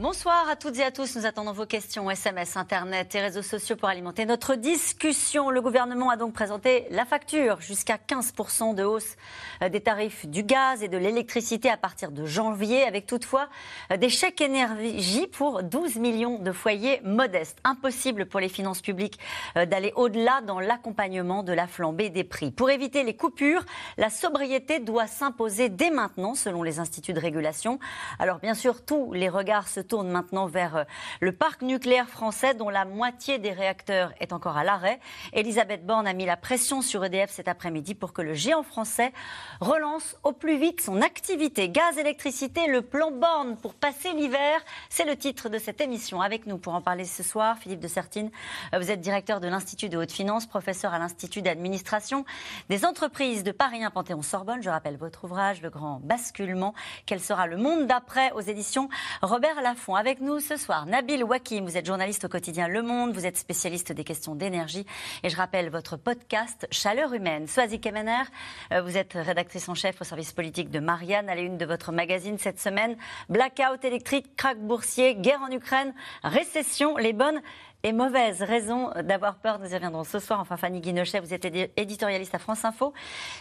Bonsoir à toutes et à tous. Nous attendons vos questions SMS, Internet et réseaux sociaux pour alimenter notre discussion. Le gouvernement a donc présenté la facture jusqu'à 15% de hausse euh, des tarifs du gaz et de l'électricité à partir de janvier, avec toutefois euh, des chèques énergie pour 12 millions de foyers modestes. Impossible pour les finances publiques euh, d'aller au-delà dans l'accompagnement de la flambée des prix. Pour éviter les coupures, la sobriété doit s'imposer dès maintenant, selon les instituts de régulation. Alors bien sûr, tous les regards se tourne maintenant vers euh, le parc nucléaire français dont la moitié des réacteurs est encore à l'arrêt. Elisabeth Borne a mis la pression sur EDF cet après-midi pour que le géant français relance au plus vite son activité. Gaz, électricité, le plan Borne pour passer l'hiver, c'est le titre de cette émission. Avec nous pour en parler ce soir, Philippe de Sertine, euh, vous êtes directeur de l'Institut de haute finance, professeur à l'Institut d'administration des entreprises de Paris 1 Panthéon-Sorbonne. Je rappelle votre ouvrage, Le Grand Basculement. Quel sera le monde d'après aux éditions Robert Laffont avec nous ce soir, Nabil Wakim, vous êtes journaliste au quotidien Le Monde, vous êtes spécialiste des questions d'énergie et je rappelle votre podcast Chaleur humaine. Soazic Kemener, euh, vous êtes rédactrice en chef au service politique de Marianne, à la une de votre magazine cette semaine. Blackout électrique, crack boursier, guerre en Ukraine, récession, les bonnes et mauvaise raison d'avoir peur. Nous y reviendrons ce soir. Enfin, Fanny Guinochet, vous êtes éditorialiste à France Info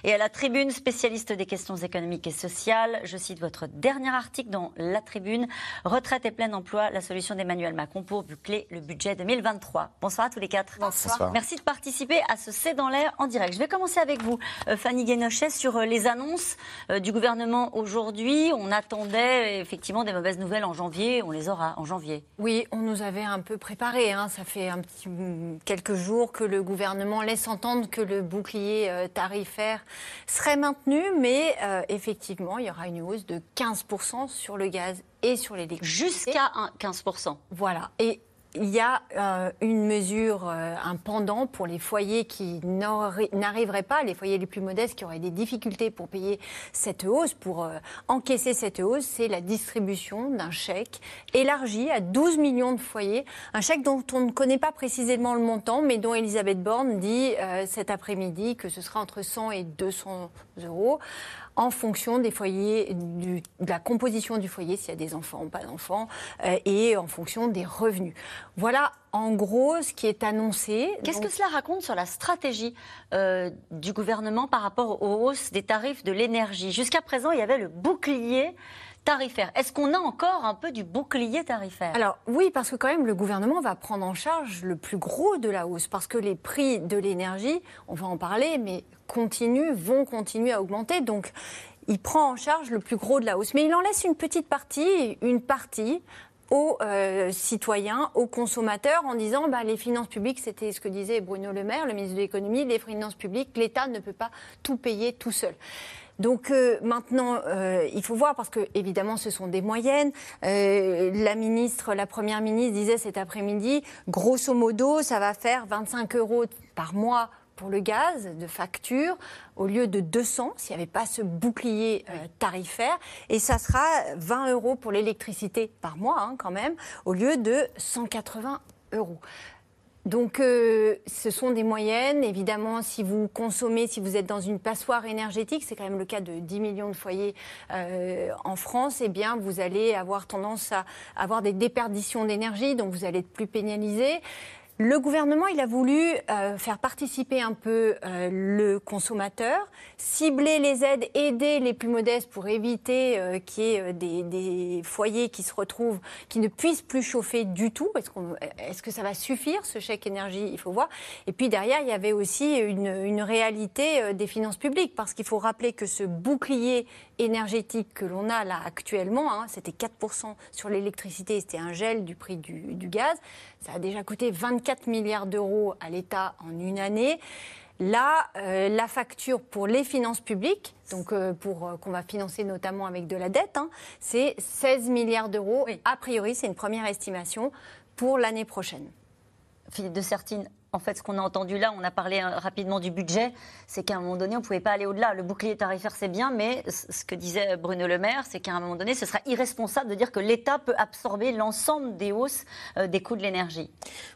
et à la Tribune, spécialiste des questions économiques et sociales. Je cite votre dernier article dans la Tribune Retraite et plein emploi, la solution d'Emmanuel Macron pour boucler le budget 2023. Bonsoir à tous les quatre. Bonsoir. Merci de participer à ce C'est dans l'air en direct. Je vais commencer avec vous, euh, Fanny Guinochet, sur euh, les annonces euh, du gouvernement aujourd'hui. On attendait effectivement des mauvaises nouvelles en janvier. On les aura en janvier. Oui, on nous avait un peu préparé. Hein. Ça fait un petit, quelques jours que le gouvernement laisse entendre que le bouclier euh, tarifaire serait maintenu, mais euh, effectivement, il y aura une hausse de 15% sur le gaz et sur l'électricité. Jusqu'à 15%. Voilà. Et il y a euh, une mesure, euh, un pendant pour les foyers qui n'arriveraient pas, les foyers les plus modestes qui auraient des difficultés pour payer cette hausse, pour euh, encaisser cette hausse, c'est la distribution d'un chèque élargi à 12 millions de foyers. Un chèque dont on ne connaît pas précisément le montant, mais dont Elisabeth Borne dit cet après-midi que ce sera entre 100 et 200 euros en fonction des foyers, de la composition du foyer, s'il y a des enfants ou pas d'enfants, euh, et en fonction des revenus. Voilà en gros ce qui est annoncé. Qu'est-ce que cela raconte sur la stratégie euh, du gouvernement par rapport aux hausses des tarifs de l'énergie? Jusqu'à présent, il y avait le bouclier tarifaire. Est-ce qu'on a encore un peu du bouclier tarifaire? Alors oui, parce que quand même le gouvernement va prendre en charge le plus gros de la hausse, parce que les prix de l'énergie, on va en parler, mais continuent, vont continuer à augmenter. Donc il prend en charge le plus gros de la hausse. Mais il en laisse une petite partie, une partie aux euh, citoyens, aux consommateurs, en disant bah, les finances publiques, c'était ce que disait Bruno Le Maire, le ministre de l'économie, les finances publiques, l'État ne peut pas tout payer tout seul. Donc euh, maintenant, euh, il faut voir parce que évidemment, ce sont des moyennes. La ministre, la première ministre disait cet après-midi, grosso modo, ça va faire 25 euros par mois pour le gaz de facture au lieu de 200 s'il n'y avait pas ce bouclier tarifaire. Et ça sera 20 euros pour l'électricité par mois hein, quand même au lieu de 180 euros. Donc, euh, ce sont des moyennes. Évidemment, si vous consommez, si vous êtes dans une passoire énergétique, c'est quand même le cas de 10 millions de foyers euh, en France, eh bien, vous allez avoir tendance à avoir des déperditions d'énergie, donc vous allez être plus pénalisé. Le gouvernement, il a voulu euh, faire participer un peu euh, le consommateur, cibler les aides, aider les plus modestes pour éviter euh, qu'il y ait des, foyers qui se retrouvent, qui ne puissent plus chauffer du tout. Est-ce, est que ça va suffire, ce chèque énergie? Il faut voir. Et puis derrière, il y avait aussi une, réalité des finances publiques, parce qu'il faut rappeler que ce bouclier énergétique que l'on a là actuellement, hein, c'était 4% sur l'électricité, c'était un gel du prix du, du gaz. Ça a déjà coûté 24 milliards d'euros à l'État en une année. Là, euh, la facture pour les finances publiques, donc euh, pour euh, qu'on va financer notamment avec de la dette, hein, c'est 16 milliards d'euros. A priori, c'est une première estimation pour l'année prochaine. Philippe de Sertine, en fait, ce qu'on a entendu là, on a parlé euh, rapidement du budget, c'est qu'à un moment donné, on ne pouvait pas aller au-delà. Le bouclier tarifaire, c'est bien, mais ce que disait Bruno Le Maire, c'est qu'à un moment donné, ce sera irresponsable de dire que l'État peut absorber l'ensemble des hausses euh, des coûts de l'énergie.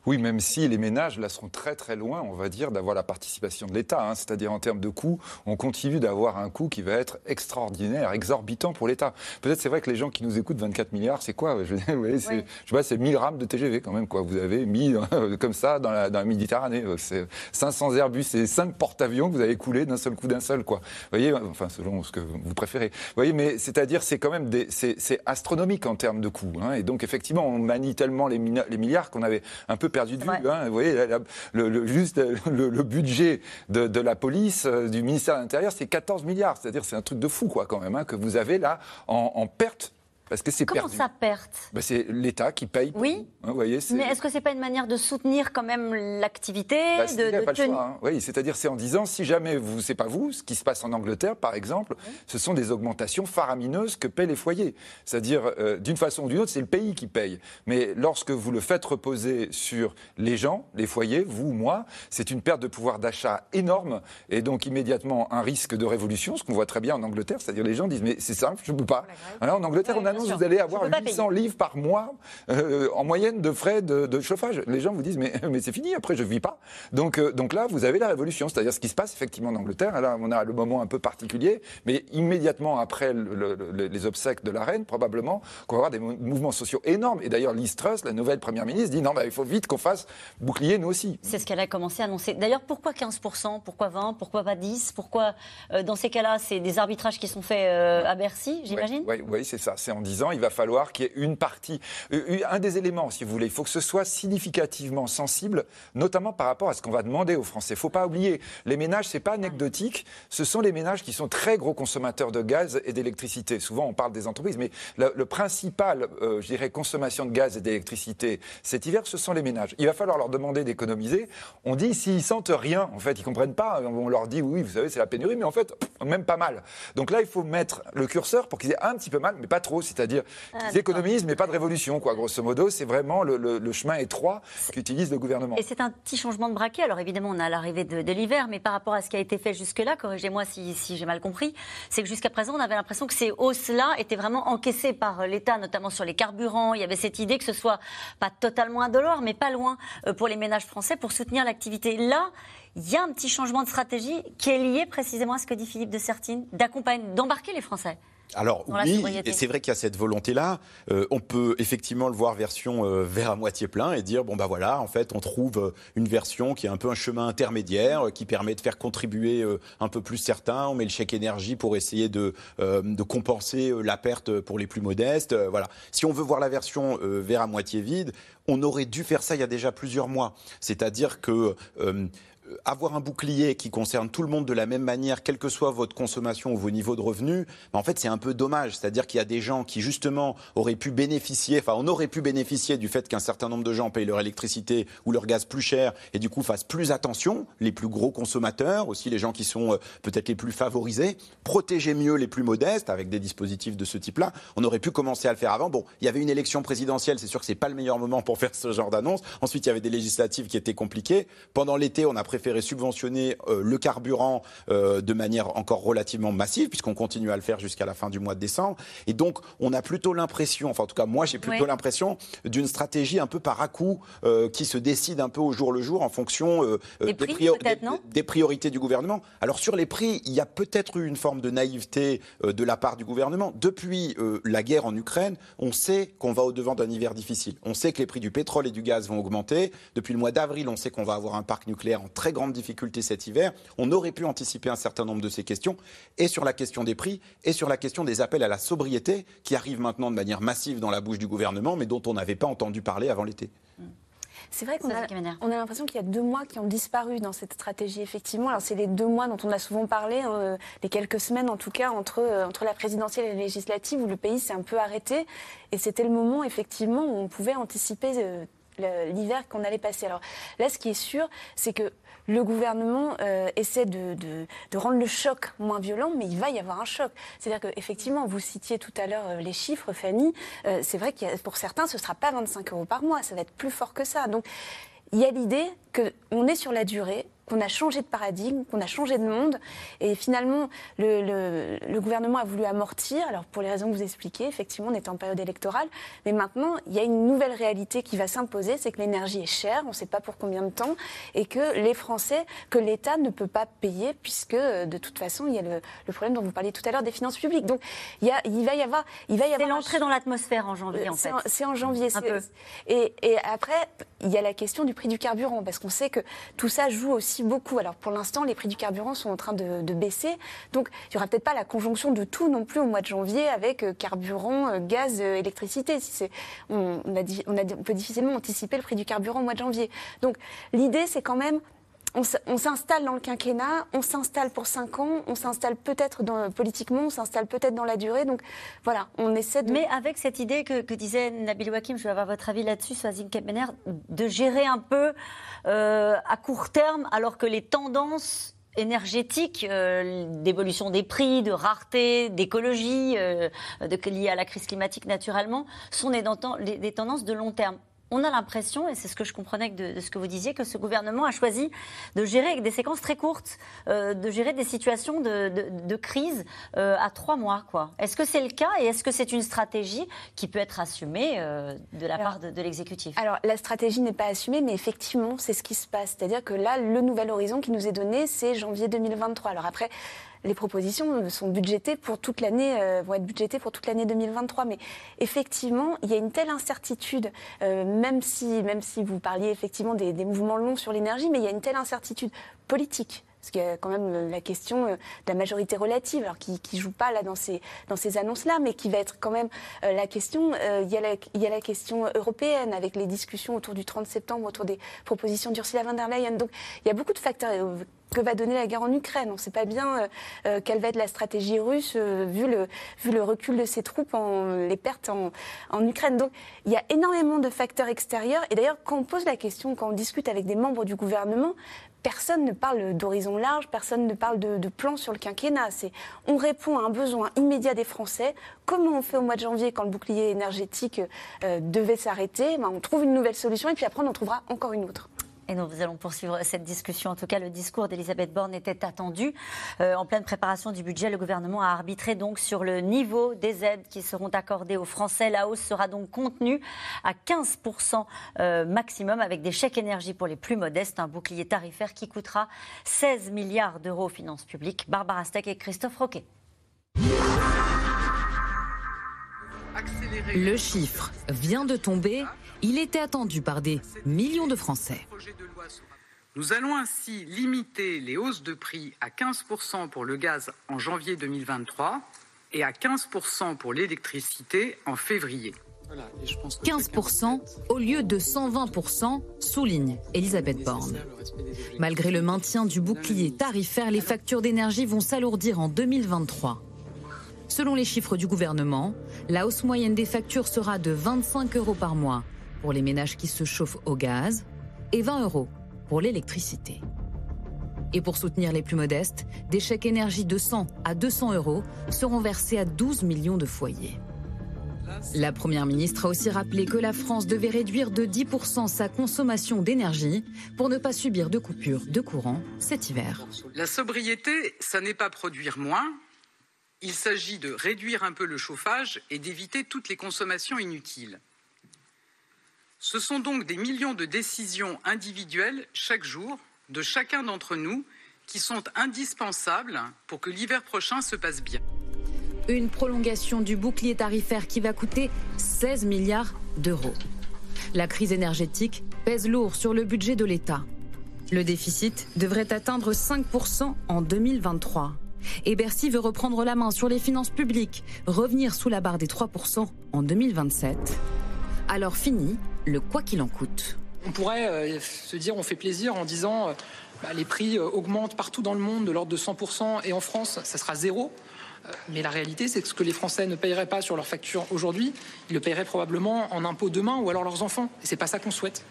Oui, même si les ménages, là, seront très très loin, on va dire, d'avoir la participation de l'État. Hein. C'est-à-dire en termes de coûts, on continue d'avoir un coût qui va être extraordinaire, exorbitant pour l'État. Peut-être c'est vrai que les gens qui nous écoutent, 24 milliards, c'est quoi? Je, vous je sais pas, c'est 1000 rames de TGV quand même. Quoi. Vous avez mis comme ça dans la, dans la Méditerranée. C'est 500 Airbus et 5 porte-avions que vous avez coulés d'un seul coup d'un seul. Quoi. Vous voyez, enfin selon ce que vous préférez. Vous voyez, mais c'est-à-dire c'est quand même des, c'est, astronomique en termes de coûts. Hein. Et donc effectivement, on manie tellement les, les milliards qu'on avait un peu perdu de vue. Hein. Vous voyez, le, juste le, budget de, de, la police, euh, du ministère de l'Intérieur, c'est 14 milliards. C'est-à-dire c'est un truc de fou quoi quand même hein, que vous avez là en, en perte parce que c'est Comment ça perte? Bah, C'est l'État qui paye. oui. Hein, voyez, Mais est-ce que c'est pas une manière de soutenir quand même l'activité bah, de, pas le choix, hein. Oui, c'est-à-dire c'est en disant si jamais vous, c'est pas vous, ce qui se passe en Angleterre par exemple, ce sont des augmentations faramineuses que paient les foyers. C'est-à-dire euh, d'une façon ou d'une autre, c'est le pays qui paye. Mais lorsque vous le faites reposer sur les gens, les foyers, vous ou moi, c'est une perte de pouvoir d'achat énorme et donc immédiatement un risque de révolution, ce qu'on voit très bien en Angleterre. C'est-à-dire les gens disent mais c'est simple, je ne peux pas. Alors, en Angleterre, on a vous allez avoir 800 livres par mois euh, en moyenne de frais de, chauffage. Les gens vous disent mais, mais c'est fini, après je ne vis pas. Donc, euh, donc là, vous avez la révolution, c'est-à-dire ce qui se passe effectivement en Angleterre. Là, on a le moment un peu particulier, mais immédiatement après les obsèques de la reine, probablement qu'on va avoir des mouvements sociaux énormes. Et d'ailleurs, Liz Truss, la nouvelle première ministre, dit non, bah, il faut vite qu'on fasse bouclier nous aussi. C'est ce qu'elle a commencé à annoncer. D'ailleurs, pourquoi 15% Pourquoi 20% Pourquoi pas 10 Pourquoi, euh, dans ces cas-là, c'est des arbitrages qui sont faits à Bercy, j'imagine? Oui, oui, c'est ça. C'est en disant il va falloir qu'il y ait une partie, euh, un des éléments, si vous voulez. Il faut que ce soit significativement sensible, notamment par rapport à ce qu'on va demander aux Français. Il ne faut pas oublier, les ménages, c'est pas anecdotique. Ce sont les ménages qui sont très gros consommateurs de gaz et d'électricité. Souvent, on parle des entreprises, mais le, principal, euh, je dirais, consommation de gaz et d'électricité cet hiver, ce sont les ménages. Il va falloir leur demander d'économiser. On dit s'ils sentent rien, en fait, ils comprennent pas. On leur dit oui, vous savez, c'est la pénurie, mais en fait, même pas mal. Donc là, il faut mettre le curseur pour qu'ils aient un petit peu mal, mais pas trop. C'est-à-dire ah, économisent, mais pas de révolution, quoi. Grosso modo, c'est vraiment le, chemin étroit qu'utilise le gouvernement. Et c'est un petit changement de braquet. Alors évidemment, on a l'arrivée de, l'hiver, mais par rapport à ce qui a été fait jusque-là, corrigez-moi si, j'ai mal compris, c'est que jusqu'à présent, on avait l'impression que ces hausses-là étaient vraiment encaissées par l'État, notamment sur les carburants. Il y avait cette idée que ce soit pas totalement indolore, mais pas loin euh, pour les ménages français pour soutenir l'activité. Là, il y a un petit changement de stratégie qui est lié précisément à ce que dit Philippe de Sertine, d'accompagner, d'embarquer les Français. Alors oui, et c'est vrai qu'il y a cette volonté-là. Euh, on peut effectivement le voir version euh, vers à moitié plein et dire bon bah voilà, en fait, on trouve euh, une version qui est un peu un chemin intermédiaire, qui permet de faire contribuer un peu plus certains. On met le chèque énergie pour essayer de, de compenser la perte pour les plus modestes. voilà. Si on veut voir la version vers à moitié vide, on aurait dû faire ça il y a déjà plusieurs mois. C'est-à-dire que avoir un bouclier qui concerne tout le monde de la même manière, quelle que soit votre consommation ou vos niveaux de revenus, ben, en fait, c'est un peu dommage. C'est-à-dire qu'il y a des gens qui, justement, auraient pu bénéficier, enfin, on aurait pu bénéficier du fait qu'un certain nombre de gens payent leur électricité ou leur gaz plus cher et du coup fassent plus attention, les plus gros consommateurs, aussi les gens qui sont euh, peut-être les plus favorisés, protéger mieux les plus modestes avec des dispositifs de ce type-là. On aurait pu commencer à le faire avant. Bon, il y avait une élection présidentielle, c'est sûr que c'est pas le meilleur moment pour faire ce genre d'annonce. Ensuite, il y avait des législatives qui étaient compliquées. Pendant l'été, on a préféré préféré subventionner euh, le carburant euh, de manière encore relativement massive, puisqu'on continue à le faire jusqu'à la fin du mois de décembre. Et donc, on a plutôt l'impression, enfin en tout cas moi j'ai plutôt l'impression d'une stratégie un peu par à-coup euh, qui se décide un peu au jour le jour en fonction des, des, priorités du gouvernement. Alors sur les prix, il y a peut-être eu une forme de naïveté de la part du gouvernement. Depuis la guerre en Ukraine, on sait qu'on va au-devant d'un hiver difficile. On sait que les prix du pétrole et du gaz vont augmenter. Depuis le mois d'avril, on sait qu'on va avoir un parc nucléaire en très grande difficulté cet hiver. On aurait pu anticiper un certain nombre de ces questions, et sur la question des prix, et sur la question des appels à la sobriété, qui arrivent maintenant de manière massive dans la bouche du gouvernement, mais dont on n'avait pas entendu parler avant l'été. C'est vrai qu'on a, on a l'impression qu'il y a deux mois qui ont disparu dans cette stratégie, effectivement. Alors, c'est les deux mois dont on a souvent parlé, euh, les quelques semaines en tout cas, entre, euh, entre la présidentielle et la législative, où le pays s'est un peu arrêté. Et c'était le moment, effectivement, où on pouvait anticiper euh, l'hiver qu'on allait passer. Alors là, ce qui est sûr, c'est que le gouvernement euh, essaie de, rendre le choc moins violent, mais il va y avoir un choc. C'est-à-dire qu'effectivement, vous citiez tout à l'heure euh, les chiffres, Fanny, euh, c'est vrai que pour certains, ce ne sera pas 25 euros par mois, ça va être plus fort que ça. Donc, il y a l'idée qu'on est sur la durée, qu'on a changé de paradigme, qu'on a changé de monde. Et finalement, le, gouvernement a voulu amortir, alors pour les raisons que vous expliquez, effectivement, on est en période électorale, mais maintenant, il y a une nouvelle réalité qui va s'imposer, c'est que l'énergie est chère, on ne sait pas pour combien de temps, et que les Français, que l'État ne peut pas payer, puisque de toute façon, il y a le, problème dont vous parliez tout à l'heure des finances publiques. Donc, il, y a, il va y avoir... Il va y avoir c'est l'entrée dans l'atmosphère en janvier, en fait. C'est en, janvier. Un peu. Et, et après, il y a la question du prix du carburant, parce qu'on sait que tout ça joue aussi beaucoup. Alors pour l'instant, les prix du carburant sont en train de, baisser. Donc il n'y aura peut-être pas la conjonction de tout non plus au mois de janvier avec euh, carburant, euh, gaz, euh, électricité. On, a, on peut difficilement anticiper le prix du carburant au mois de janvier. Donc l'idée, c'est quand même on s'installe dans le quinquennat, on s'installe pour cinq ans, on s'installe peut-être politiquement, on s'installe peut-être dans la durée. Donc voilà, on essaie de. Mais avec cette idée que, disait Nabil Wakim, je vais avoir votre avis là-dessus, Swazing Kempener, de gérer un peu euh, à court terme, alors que les tendances énergétiques, euh, d'évolution des prix, de rareté, d'écologie, euh, liées à la crise climatique naturellement, sont des tendances de long terme on a l'impression, et c'est ce que je comprenais de, ce que vous disiez, que ce gouvernement a choisi de gérer avec des séquences très courtes, euh, de gérer des situations de, crise euh, à trois mois. Est-ce que c'est le cas et est-ce que c'est une stratégie qui peut être assumée euh, de la part de, l'exécutif? Alors la stratégie n'est pas assumée, mais effectivement, c'est ce qui se passe. C'est-à-dire que là, le nouvel horizon qui nous est donné, c'est janvier 2023. Alors après, les propositions sont budgétées pour toute l'année, euh, vont être budgétées pour toute l'année 2023. Mais effectivement, il y a une telle incertitude, euh, même si, même si vous parliez effectivement des, mouvements longs sur l'énergie, mais il y a une telle incertitude politique. Parce qu'il y a quand même la question euh, de la majorité relative, alors qui ne joue pas là dans ces, dans ces annonces-là, mais qui va être quand même la question. il, y a la, question européenne avec les discussions autour du 30 septembre, autour des propositions d'Ursula von der Leyen. Donc il y a beaucoup de facteurs que va donner la guerre en Ukraine. On ne sait pas bien euh, euh, quelle va être la stratégie russe euh, vu, le, recul de ses troupes, les pertes en, Ukraine. Donc il y a énormément de facteurs extérieurs. Et d'ailleurs, quand on pose la question, quand on discute avec des membres du gouvernement, personne ne parle d'horizon large, personne ne parle de, plan sur le quinquennat. On répond à un besoin immédiat des Français. Comment on fait au mois de janvier quand le bouclier énergétique devait s'arrêter? Ben, On trouve une nouvelle solution et puis après on en trouvera encore une autre. Et nous allons poursuivre cette discussion. En tout cas, le discours d'Elisabeth Borne était attendu. Euh, en pleine préparation du budget, le gouvernement a arbitré donc sur le niveau des aides qui seront accordées aux Français. La hausse sera donc contenue à 15% euh, maximum avec des chèques énergie pour les plus modestes, un bouclier tarifaire qui coûtera 16 milliards d'euros aux finances publiques. Barbara Steck et Christophe Roquet. Le chiffre vient de tomber. Il était attendu par des millions de Français. Nous allons ainsi limiter les hausses de prix à 15% pour le gaz en janvier 2023 et à 15% pour l'électricité en février. 15% au lieu de 120%, souligne Elisabeth Borne. Malgré le maintien du bouclier tarifaire, les factures d'énergie vont s'alourdir en 2023. Selon les chiffres du gouvernement, la hausse moyenne des factures sera de 25 euros par mois pour les ménages qui se chauffent au gaz et 20 euros pour l'électricité. Et pour soutenir les plus modestes, des chèques énergie de 100 à 200 euros seront versés à 12 millions de foyers. La Première ministre a aussi rappelé que la France devait réduire de 10% sa consommation d'énergie pour ne pas subir de coupures de courant cet hiver. La sobriété, ça n'est pas produire moins, il s'agit de réduire un peu le chauffage et d'éviter toutes les consommations inutiles. Ce sont donc des millions de décisions individuelles chaque jour de chacun d'entre nous qui sont indispensables pour que l'hiver prochain se passe bien. Une prolongation du bouclier tarifaire qui va coûter 16 milliards d'euros. La crise énergétique pèse lourd sur le budget de l'État. Le déficit devrait atteindre 5% en 2023. Et Bercy veut reprendre la main sur les finances publiques, revenir sous la barre des 3% en 2027. Alors fini le quoi qu'il en coûte. On pourrait euh, se dire on fait plaisir en disant euh, bah, les prix euh, augmentent partout dans le monde de l'ordre de 100% et en France ça sera zéro. Mais la réalité, c'est que ce que les Français ne paieraient pas sur leur facture aujourd'hui, ils le paieraient probablement en impôts demain ou alors leurs enfants. Et c'est pas ça qu'on souhaite.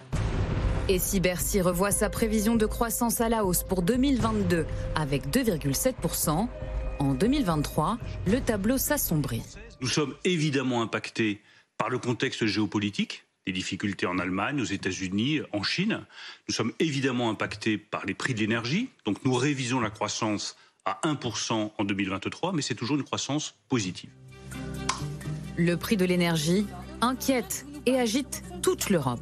Et si Bercy revoit sa prévision de croissance à la hausse pour 2022 avec 2,7%, en 2023, le tableau s'assombrit. Nous sommes évidemment impactés par le contexte géopolitique, des difficultés en Allemagne, aux États-Unis, en Chine. Nous sommes évidemment impactés par les prix de l'énergie, donc nous révisons la croissance à 1% en 2023, mais c'est toujours une croissance positive. Le prix de l'énergie inquiète et agite toute l'Europe.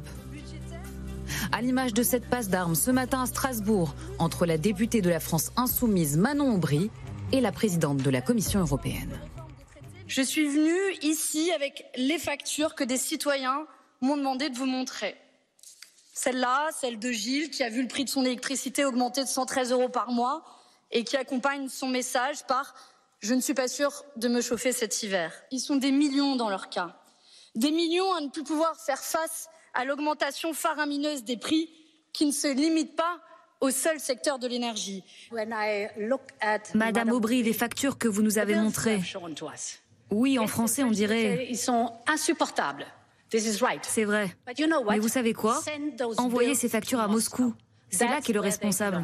À l'image de cette passe d'armes ce matin à Strasbourg entre la députée de la France insoumise Manon Aubry et la présidente de la Commission européenne. Je suis venue ici avec les factures que des citoyens m'ont demandé de vous montrer. Celle-là, celle de Gilles, qui a vu le prix de son électricité augmenter de 113 euros par mois et qui accompagne son message par Je ne suis pas sûre de me chauffer cet hiver. Ils sont des millions dans leur cas. Des millions à ne plus pouvoir faire face à l'augmentation faramineuse des prix qui ne se limite pas au seul secteur de l'énergie. Madame Aubry, les factures que vous nous avez montrées. Oui, en français, on dirait. Ils sont insupportables. C'est vrai. Mais vous savez quoi? Envoyez ces factures à Moscou. C'est là qu'est le responsable.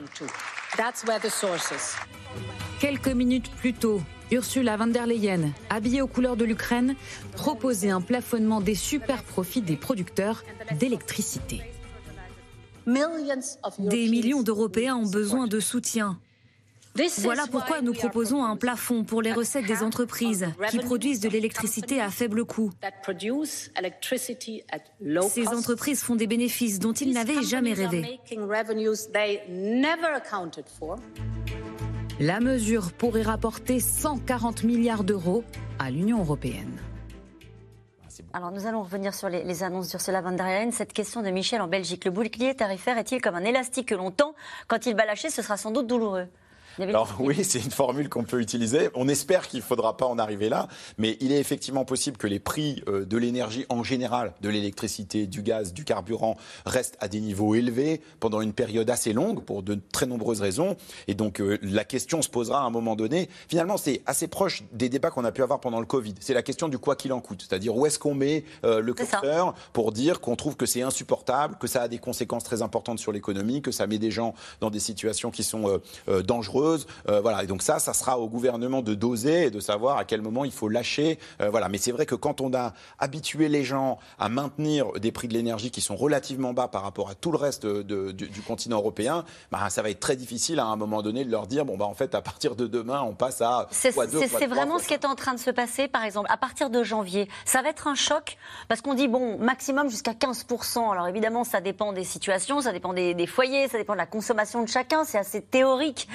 Quelques minutes plus tôt, Ursula von der Leyen, habillée aux couleurs de l'Ukraine, proposait un plafonnement des super profits des producteurs d'électricité. Des millions d'Européens ont besoin de soutien. Voilà pourquoi nous proposons un plafond pour les recettes des entreprises qui produisent de l'électricité à faible coût. Ces entreprises font des bénéfices dont ils n'avaient jamais rêvé. La mesure pourrait rapporter 140 milliards d'euros à l'Union européenne. Alors nous allons revenir sur les, annonces d'Ursula von der Leyen. Cette question de Michel en Belgique. Le bouclier tarifaire est-il comme un élastique que l'on tend? Quand il va lâcher, ce sera sans doute douloureux. Alors oui, c'est une formule qu'on peut utiliser. On espère qu'il ne faudra pas en arriver là, mais il est effectivement possible que les prix euh, de l'énergie en général, de l'électricité, du gaz, du carburant, restent à des niveaux élevés pendant une période assez longue pour de très nombreuses raisons. Et donc euh, la question se posera à un moment donné. Finalement, c'est assez proche des débats qu'on a pu avoir pendant le Covid. C'est la question du quoi qu'il en coûte, c'est-à-dire où est-ce qu'on met euh, le curseur pour dire qu'on trouve que c'est insupportable, que ça a des conséquences très importantes sur l'économie, que ça met des gens dans des situations qui sont dangereuses euh, voilà. Et donc ça, ça sera au gouvernement de doser et de savoir à quel moment il faut lâcher. Euh, voilà. Mais c'est vrai que quand on a habitué les gens à maintenir des prix de l'énergie qui sont relativement bas par rapport à tout le reste du, continent européen, bah, ça va être très difficile à un moment donné de leur dire bon bah en fait à partir de demain on passe à c'est vraiment ce qui est en train de se passer par exemple à partir de janvier ça va être un choc parce qu'on dit bon maximum jusqu'à 15% alors évidemment ça dépend des situations ça dépend des, des foyers ça dépend de la consommation de chacun c'est assez théorique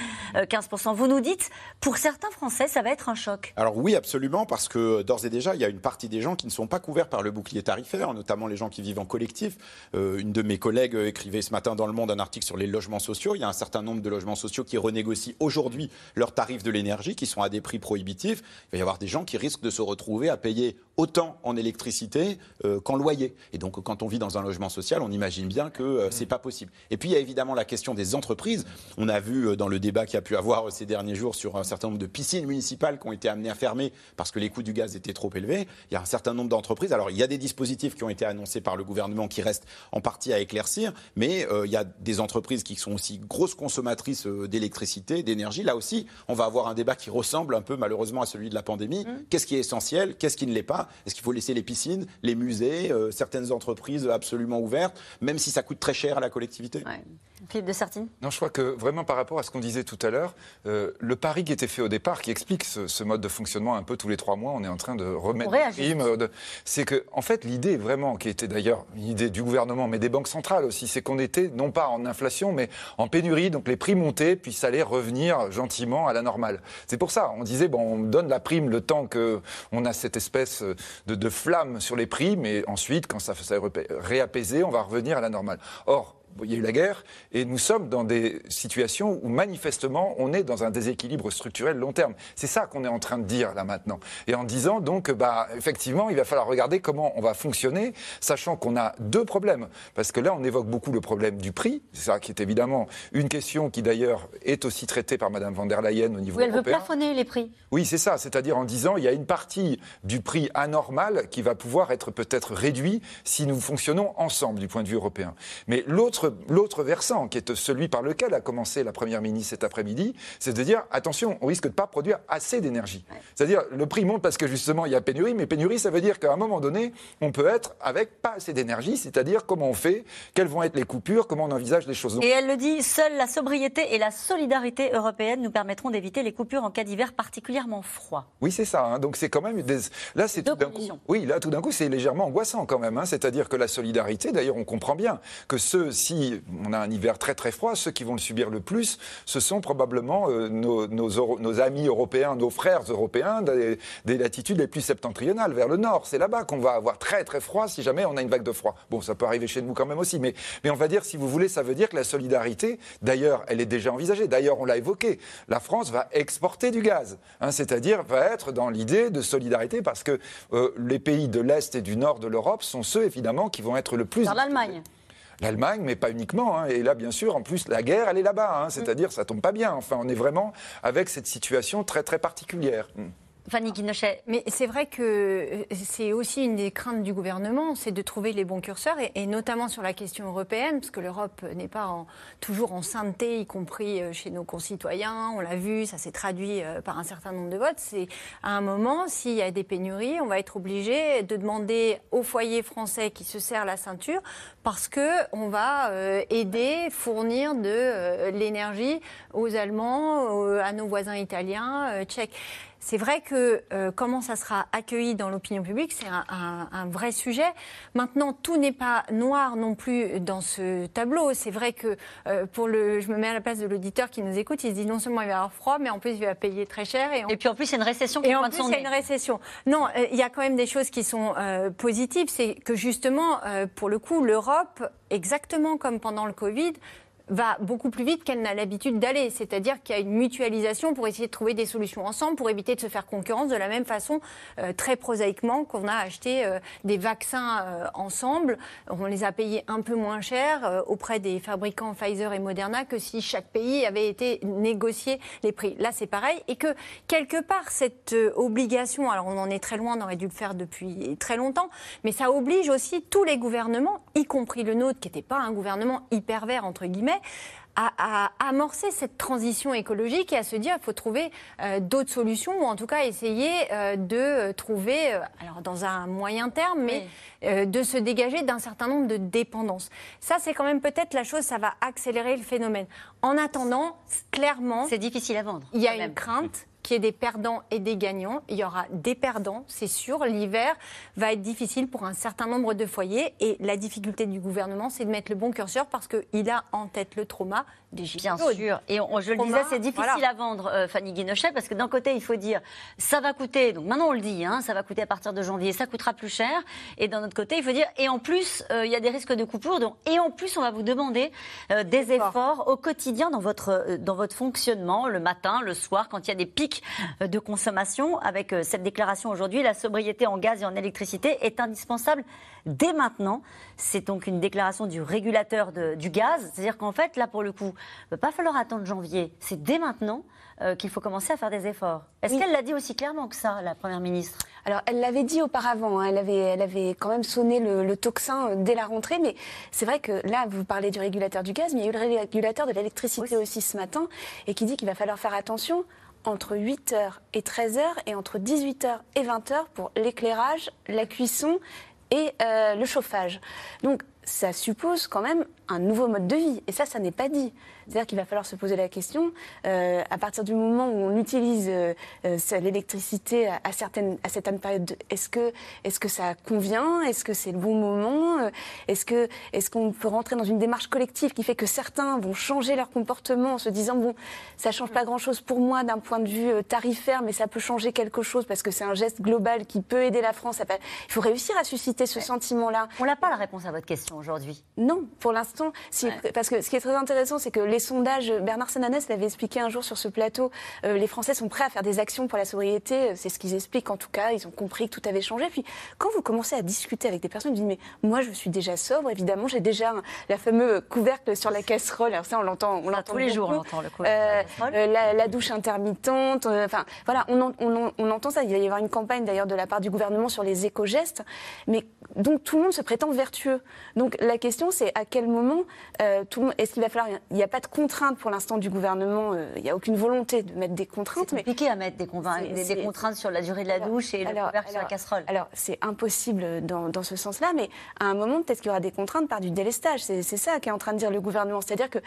15%. Vous nous dites, pour certains Français, ça va être un choc. Alors oui, absolument, parce que d'ores et déjà, il y a une partie des gens qui ne sont pas couverts par le bouclier tarifaire, notamment les gens qui vivent en collectif. Euh, une de mes collègues écrivait ce matin dans Le Monde un article sur les logements sociaux. Il y a un certain nombre de logements sociaux qui renégocient aujourd'hui leurs tarifs de l'énergie, qui sont à des prix prohibitifs. Il va y avoir des gens qui risquent de se retrouver à payer autant en électricité euh, qu'en loyer. Et donc, quand on vit dans un logement social, on imagine bien que euh, c'est pas possible. Et puis, il y a évidemment la question des entreprises. On a vu dans le débat qui a pu avoir ces derniers jours sur un certain nombre de piscines municipales qui ont été amenées à fermer parce que les coûts du gaz étaient trop élevés. Il y a un certain nombre d'entreprises. Alors, il y a des dispositifs qui ont été annoncés par le gouvernement qui restent en partie à éclaircir, mais euh, il y a des entreprises qui sont aussi grosses consommatrices euh, d'électricité, d'énergie. Là aussi, on va avoir un débat qui ressemble un peu malheureusement à celui de la pandémie. Mmh. Qu'est-ce qui est essentiel Qu'est-ce qui ne l'est pas? Est-ce qu'il faut laisser les piscines, les musées, euh, certaines entreprises absolument ouvertes, même si ça coûte très cher à la collectivité? Philippe de Sartine Non, je crois que vraiment par rapport à ce qu'on disait tout à l'heure, euh, le pari qui était fait au départ, qui explique ce, mode de fonctionnement un peu tous les trois mois, on est en train de remettre primes. Euh, c'est que, en fait, l'idée vraiment, qui était d'ailleurs une idée du gouvernement, mais des banques centrales aussi, c'est qu'on était non pas en inflation, mais en pénurie, donc les prix montaient, puis ça allait revenir gentiment à la normale. C'est pour ça, on disait, bon, on donne la prime le temps qu'on a cette espèce de, flamme sur les prix, mais ensuite, quand ça, ça réapaiser, on va revenir à la normale. Or, il y a eu la guerre, et nous sommes dans des situations où manifestement on est dans un déséquilibre structurel long terme. C'est ça qu'on est en train de dire là maintenant. Et en disant donc, bah, effectivement, il va falloir regarder comment on va fonctionner, sachant qu'on a deux problèmes. Parce que là, on évoque beaucoup le problème du prix, c'est ça qui est évidemment une question qui d'ailleurs est aussi traitée par Mme van der Leyen au niveau oui, elle veut plafonner les prix. Oui, c'est ça, c'est-à-dire en disant il y a une partie du prix anormal qui va pouvoir être peut-être réduit si nous fonctionnons ensemble du point de vue européen. Mais l'autre l'autre versant, qui est celui par lequel a commencé la Première ministre cet après-midi, c'est de dire attention, on risque de pas produire assez d'énergie. C'est-à-dire le prix monte parce que justement il y a pénurie, mais pénurie ça veut dire qu'à un moment donné, on peut être avec pas assez d'énergie, c'est-à-dire comment on fait, quelles vont être les coupures, comment on envisage les choses. Et elle le dit, seule la sobriété et la solidarité européenne nous permettront d'éviter les coupures en cas d'hiver particulièrement froid. Oui, c'est ça. Hein. Donc c'est quand même des... là c'est tout d'un coup. Oui, là tout d'un coup c'est légèrement angoissant quand même. Hein. C'est-à-dire que la solidarité, d'ailleurs on comprend bien que ceux, si on a un hiver très très froid, ceux qui vont le subir le plus, ce sont probablement euh, nos, amis européens, nos frères européens des, des latitudes les plus septentrionales, vers le nord. C'est là-bas qu'on va avoir très très froid si jamais on a une vague de froid. Bon, ça peut arriver chez nous quand même aussi, mais, mais on va dire, si vous voulez, ça veut dire que la solidarité, d'ailleurs, elle est déjà envisagée. D'ailleurs, on l'a évoqué. La France va exporter du gaz, hein, c'est-à-dire va être dans l'idée de solidarité parce que euh, les pays de l'Est et du Nord de l'Europe sont ceux, évidemment, qui vont être le plus... Dans l'Allemagne l'Allemagne, mais pas uniquement. Hein. Et là, bien sûr, en plus, la guerre, elle est là-bas. Hein. C'est-à-dire, ça tombe pas bien. Enfin, on est vraiment avec cette situation très, très particulière. Fanny Guinochet. Mais c'est vrai que euh, c'est aussi une des craintes du gouvernement, c'est de trouver les bons curseurs, et, notamment sur la question européenne, parce que l'Europe n'est pas toujours en sainteté, y compris euh, chez nos concitoyens. On l'a vu, ça s'est traduit euh, par un certain nombre de votes. C'est à un moment, s'il y a des pénuries, on va être obligé de demander aux foyers français qui se serrent la ceinture, parce que on va aider, fournir de l'énergie aux Allemands, à nos voisins italiens, tchèques. C'est vrai que euh, comment ça sera accueilli dans l'opinion publique, c'est un, vrai sujet. Maintenant, tout n'est pas noir non plus dans ce tableau. C'est vrai que euh, pour le, je me mets à la place de l'auditeur qui nous écoute, il se dit non seulement il va avoir froid, mais en plus il va payer très cher. Et, puis en plus, il y a une récession qui Et en plus, il y a une récession. Non, euh, il y a quand même des choses qui sont positives. C'est que justement, pour le coup, l'Europe, exactement comme pendant le Covid, va beaucoup plus vite qu'elle n'a l'habitude d'aller. C'est-à-dire qu'il y a une mutualisation pour essayer de trouver des solutions ensemble, pour éviter de se faire concurrence de la même façon, euh, très prosaïquement, qu'on a acheté euh, des vaccins euh, ensemble. On les a payés un peu moins cher auprès des fabricants Pfizer et Moderna que si chaque pays avait été négocié les prix. Là, c'est pareil. Et que quelque part, cette obligation, alors on en est très loin, on aurait dû le faire depuis très longtemps, mais ça oblige aussi tous les gouvernements, y compris le nôtre, qui n'était pas un gouvernement hyper vert, entre guillemets, à, amorcer cette transition écologique et à se dire qu'il faut trouver euh, d'autres solutions ou en tout cas essayer euh, de trouver, euh, alors dans un moyen terme, mais de se dégager d'un certain nombre de dépendances. Ça, c'est quand même peut-être la chose, ça va accélérer le phénomène. En attendant, clairement... C'est difficile à vendre. Il y a une crainte qu'il y ait des perdants et des gagnants. Il y aura des perdants, c'est sûr. L'hiver va être difficile pour un certain nombre de foyers. Et la difficulté du gouvernement, c'est de mettre le bon curseur parce qu'il a en tête le trauma des Bien sûr. Et je le disais, c'est difficile à vendre, euh, Fanny Guinochet, parce que d'un côté, il faut dire, ça va coûter, donc maintenant on le dit, hein, ça va coûter à partir de janvier, ça coûtera plus cher. Et d'un autre côté, il faut dire, et en plus, euh, il y a des risques de coupure. Donc, et en plus, on va vous demander euh, des efforts au quotidien dans votre, dans votre fonctionnement, le matin, le soir, quand il y a des pics de consommation. Avec cette déclaration aujourd'hui, la sobriété en gaz et en électricité est indispensable dès maintenant. C'est donc une déclaration du régulateur du gaz. C'est-à-dire qu'en fait, là, pour le coup, il ne va pas falloir attendre janvier. C'est dès maintenant euh, qu'il faut commencer à faire des efforts. Est-ce qu'elle l'a dit aussi clairement que ça, la Première ministre? Alors, elle l'avait dit auparavant. Hein. Elle, avait, elle avait quand même sonné le, tocsin euh, dès la rentrée. Mais c'est vrai que là, vous parlez du régulateur du gaz, mais il y a eu le régulateur de l'électricité aussi ce matin et qui dit qu'il va falloir faire attention entre 8h et 13h et entre 18h et 20h pour l'éclairage, la cuisson et euh, le chauffage. Donc ça suppose quand même un nouveau mode de vie. Et ça, ça n'est pas dit. C'est-à-dire qu'il va falloir se poser la question, euh, à partir du moment où on utilise euh, euh, l'électricité à, certaines, à certaines périodes, est-ce que, est que ça convient? Est-ce que c'est le bon moment? Est-ce qu'on est qu'on peut rentrer dans une démarche collective qui fait que certains vont changer leur comportement en se disant, bon, ça change pas grand-chose pour moi d'un point de vue tarifaire, mais ça peut changer quelque chose parce que c'est un geste global qui peut aider la France. Il faut réussir à susciter ce sentiment-là. On n'a pas la réponse à votre question aujourd'hui. Non, pour l'instant. Si, Parce que ce qui est très intéressant, c'est que les sondages, Bernard Sananès l'avait expliqué un jour sur ce plateau, euh, les Français sont prêts à faire des actions pour la sobriété. C'est ce qu'ils expliquent en tout cas. Ils ont compris que tout avait changé. Puis quand vous commencez à discuter avec des personnes, vous dites mais moi je suis déjà sobre. Évidemment, j'ai déjà la fameuse couvercle sur la casserole. Alors ça, on l'entend, on l'entend tous les jours. On entend le couvercle. Euh, la, douche intermittente. Euh, enfin voilà, on, on, entend ça. Il va y avoir une campagne d'ailleurs de la part du gouvernement sur les éco-gestes. Mais donc tout le monde se prétend vertueux. Donc la question, c'est à quel moment euh, tout le monde. Est-ce qu'il va falloir. Il n'y a pas de contrainte pour l'instant du gouvernement. euh, il n'y a aucune volonté de mettre des contraintes. C'est compliqué à mettre des, convain- C'est- des- c'est- des contraintes sur la durée de la douche et le couvercle sur la casserole. Alors, c'est impossible dans, dans ce sens-là, mais à un moment, peut-être qu'il y aura des contraintes par du délestage. C'est c'est ça qu'est en train de dire le gouvernement. C'est-à-dire que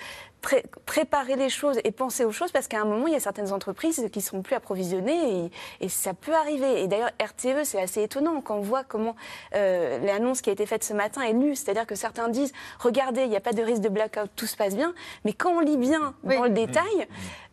pré- préparer les choses et penser aux choses, parce qu'à un moment, il y a certaines entreprises qui ne seront plus approvisionnées et, et ça peut arriver. Et d'ailleurs, RTE, c'est assez étonnant quand on voit comment euh, l'annonce qui a été faite ce matin est lue. C'est-à-dire que certains disent regardez, il n'y a pas de risque de blackout, tout se passe bien. Mais quand on lit bien dans le détail,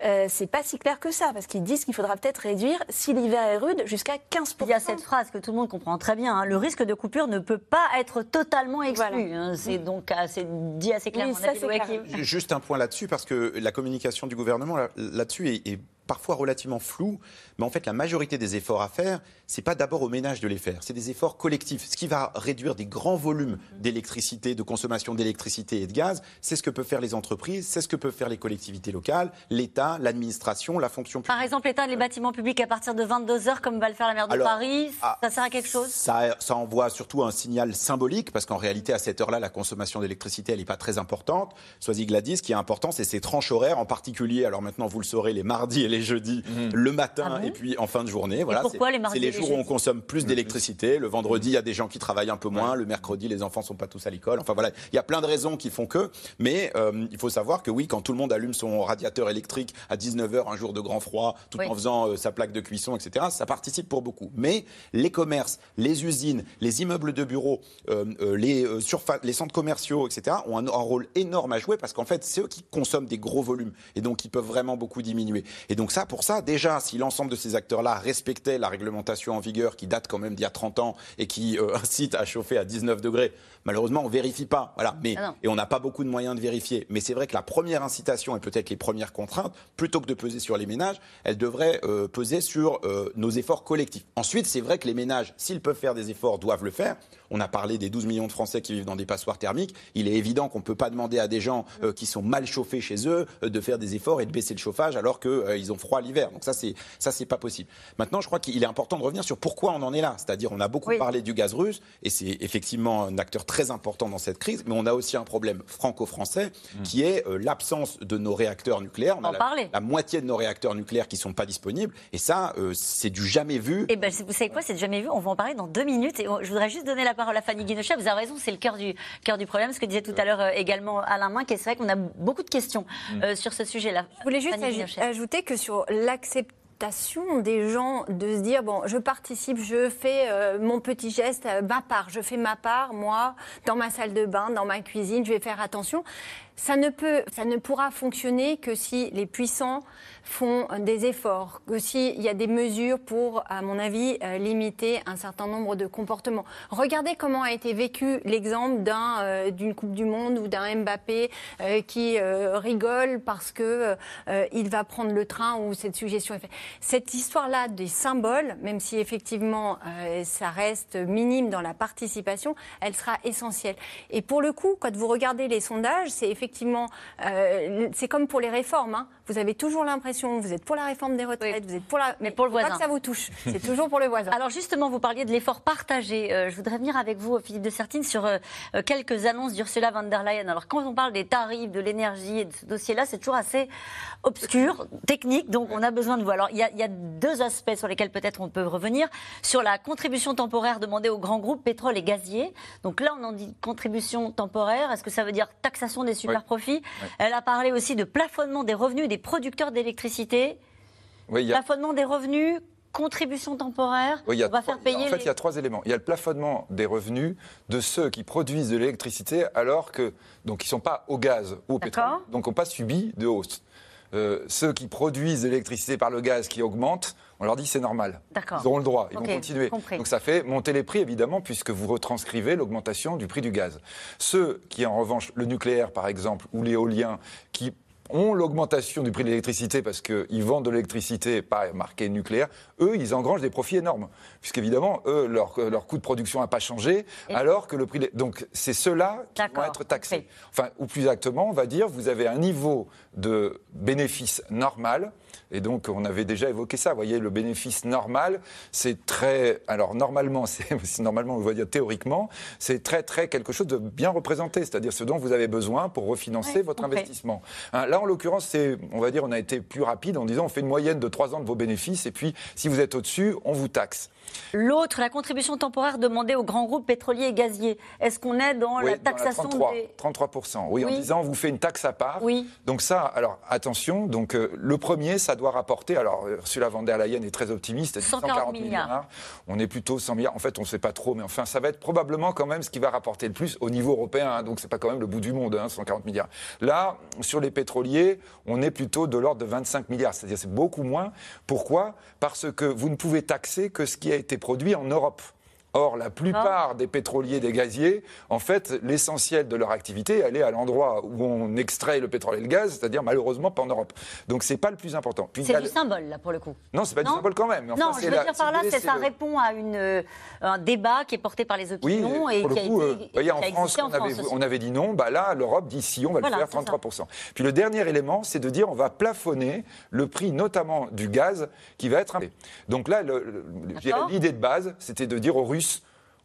euh, c'est pas si clair que ça, parce qu'ils disent qu'il faudra peut-être réduire, si l'hiver est rude, jusqu'à 15%. Il y a cette phrase que tout le monde comprend très bien. hein, le risque de coupure ne peut pas être totalement exclu. hein, c'est donc assez, dit assez clairement. ça, clair. Juste un point là-dessus, parce que la communication du gouvernement là- là-dessus est, est parfois relativement floue, mais en fait la majorité des efforts à faire, c'est pas d'abord aux ménages de les faire, c'est des efforts collectifs. Ce qui va réduire des grands volumes d'électricité, de consommation d'électricité et de gaz, c'est ce que peuvent faire les entreprises, c'est ce que peuvent faire les collectivités locales, l'État, l'administration, la fonction publique. Par exemple, éteindre les bâtiments publics à partir de 22h, comme va le faire la maire de Alors, Paris, ah, ça sert à quelque chose? Ça, ça envoie surtout un signal symbolique, parce qu'en réalité, à cette heure-là, la consommation d'électricité, elle n'est pas très importante. Sois-y Gladys, ce qui est important, c'est ces tranches horaires, en particulier, alors maintenant, vous le saurez, les mardis et les jeudis, le matin Ah bon? et puis en fin de journée. Voilà, pourquoi c'est- les mardis C'est les et jours où on consomme plus d'électricité. Le vendredi, il y a des gens qui travaillent un peu moins. Le mercredi, les enfants sont pas tous à l'école. Enfin voilà, il y a plein de raisons qui font que. Mais euh, il faut savoir que oui, quand tout le monde allume son radiateur électrique à 19h un jour de grand froid, tout Oui. en faisant euh, sa plaque de cuisson, etc., ça participe pour beaucoup. Mais les commerces, les usines, les immeubles de bureaux, euh, les, euh, centres commerciaux, etc., ont un, un rôle énorme à jouer parce qu'en fait, c'est eux qui consomment des gros volumes et donc ils peuvent vraiment beaucoup diminuer. Et donc ça, pour ça, déjà, si l'ensemble de ces acteurs-là respectaient la réglementation en vigueur qui date quand même d'il y a 30 ans et qui euh, incite à chauffer à 19 degrés, malheureusement, on vérifie pas. Voilà. Mais, Ah et on n'a pas beaucoup de moyens de vérifier. Mais c'est vrai que la première incitation et peut-être les premières contraintes, plutôt que de peser sur les ménages, elles devraient euh, peser sur euh, nos efforts collectifs. Ensuite, c'est vrai que les ménages, s'ils peuvent faire des efforts, doivent le faire. On a parlé des 12 millions de Français qui vivent dans des passoires thermiques. Il est évident qu'on ne peut pas demander à des gens euh, qui sont mal chauffés chez eux de faire des efforts et de baisser le chauffage alors qu'ils ont froid l'hiver. Donc ça, c'est ça, c'est pas possible. Maintenant, je crois qu'il est important de revenir sur pourquoi on en est là. C'est-à-dire, on a beaucoup Oui. parlé du gaz russe et c'est effectivement un acteur très important dans cette crise. Mais on a aussi un problème franco-français qui est euh, l'absence de nos réacteurs nucléaires. On a En la, parler. la moitié de nos réacteurs nucléaires qui sont pas disponibles. Et ça, euh, c'est du jamais vu. Eh ben, vous savez quoi, c'est jamais vu. On va en parler dans deux minutes. Et on- je voudrais juste donner la parole à Fanny Guinochet. Vous avez raison, c'est le cœur du, cœur du problème. Ce que disait tout à l'heure euh, également Alain Minck. Et c'est vrai qu'on a beaucoup de questions euh, sur ce sujet-là. Je voulais juste Fanny aj- Guinochet. ajouter que sur l'acceptation des gens de se dire bon je participe je fais euh, mon petit geste euh, ma part. Je fais ma part moi dans ma salle de bain dans ma cuisine je vais faire attention. Ça ne peut ça ne pourra fonctionner que si les puissants font des efforts que s'il y a des mesures pour à mon avis euh, limiter un certain nombre de comportements regardez comment a été vécu l'exemple euh, d'une coupe du monde ou d'un Mbappé euh, qui rigole parce que il va prendre le train ou cette suggestion est faite. Cette histoire-là des symboles, même si effectivement ça reste minime dans la participation, elle sera essentielle. Et pour le coup, quand vous regardez les sondages, c'est effectivement, c'est comme pour les réformes. hein. Vous avez toujours l'impression, vous êtes pour la réforme des retraites, vous êtes pour la, Mais pour le faut pas voisin. que ça vous touche. C'est toujours pour le voisin. Alors justement, vous parliez de l'effort partagé. Euh, je voudrais venir avec vous, Philippe de Sertine, sur euh, euh, quelques annonces d'Ursula von der Leyen. Alors quand on parle des tarifs, de l'énergie et de ce dossier-là, c'est toujours assez obscur, technique, donc on a besoin de vous. Alors il y, a- il y a deux aspects sur lesquels peut-être on peut revenir. Sur la contribution temporaire demandée aux grands groupes pétrole et gaziers. Donc là, on en dit contribution temporaire. Est-ce que ça veut dire taxation des super profits Elle a parlé aussi de plafonnement des revenus des producteurs d'électricité. Oui, a- Plafonnement des revenus, contribution temporaire. Oui, on va trois- faire payer. En fait, les- il y a trois éléments. Il y a le plafonnement des revenus de ceux qui produisent de l'électricité alors que donc ils sont pas au gaz ou au pétrole, donc n'ont pas subi de hausse. Euh, ceux qui produisent de l'électricité par le gaz qui augmente, on leur dit c'est normal. Ils auront le droit, ils Ok, vont continuer. compris. Donc ça fait monter les prix évidemment puisque vous retranscrivez l'augmentation du prix du gaz. Ceux qui en revanche, le nucléaire par exemple ou l'éolien, qui ont l'augmentation du prix de l'électricité parce qu'ils vendent de l'électricité pas marqué nucléaire, eux, ils engrangent des profits énormes. Puisqu'évidemment, eux, leur, leur coût de production n'a pas changé, alors que le prix. Donc, c'est ceux-là qui vont être taxés. Enfin, ou plus exactement, on va dire, vous avez un niveau de bénéfice normal et donc, on avait déjà évoqué ça. Vous voyez, le bénéfice normal, c'est très. Alors, normalement, c'est normalement, on va dire théoriquement, c'est très, très quelque chose de bien représenté, c'est-à-dire ce dont vous avez besoin pour refinancer votre investissement. Hein, là, en l'occurrence, c'est, on va dire, on a été plus rapide en disant on fait une moyenne de trois ans de vos bénéfices, et puis, si vous êtes au-dessus, on vous taxe. L'autre, la contribution temporaire demandée aux grands groupes pétroliers et gaziers. Est-ce qu'on est dans la taxation dans 33, 33%. Oui, en disant on vous fait une taxe à part. Oui. Donc ça, alors attention, donc euh, le premier, ça doit rapporter, alors Ursula von der Leyen est très optimiste, elle 140, milliards. On est plutôt 100 milliards. En fait, on ne sait pas trop, mais enfin, ça va être probablement quand même ce qui va rapporter le plus au niveau européen. Hein. donc c'est pas quand même le bout du monde, 140 hein, milliards. Là, sur les pétroliers, on est plutôt de l'ordre de 25 milliards, c'est-à-dire c'est beaucoup moins. Pourquoi? Parce que vous ne pouvez taxer que ce qui a été produit en Europe. Or, la plupart des pétroliers, des gaziers, en fait, l'essentiel de leur activité, elle est à l'endroit où on extrait le pétrole et le gaz, c'est-à-dire malheureusement pas en Europe. Donc, c'est pas le plus important. C'est du symbole, là, pour le coup. Non, c'est pas du symbole quand même. non, je veux dire par là, ça répond à une, euh, un débat qui est porté par les opinions et qui a été, euh, voyez, en France, on, avait, on avait, dit non, bah là, l'Europe dit si, on va le faire 33%. Puis le dernier élément, c'est de dire on va plafonner le prix, notamment du gaz, qui va être. Donc là, l'idée de base, c'était de dire aux Russes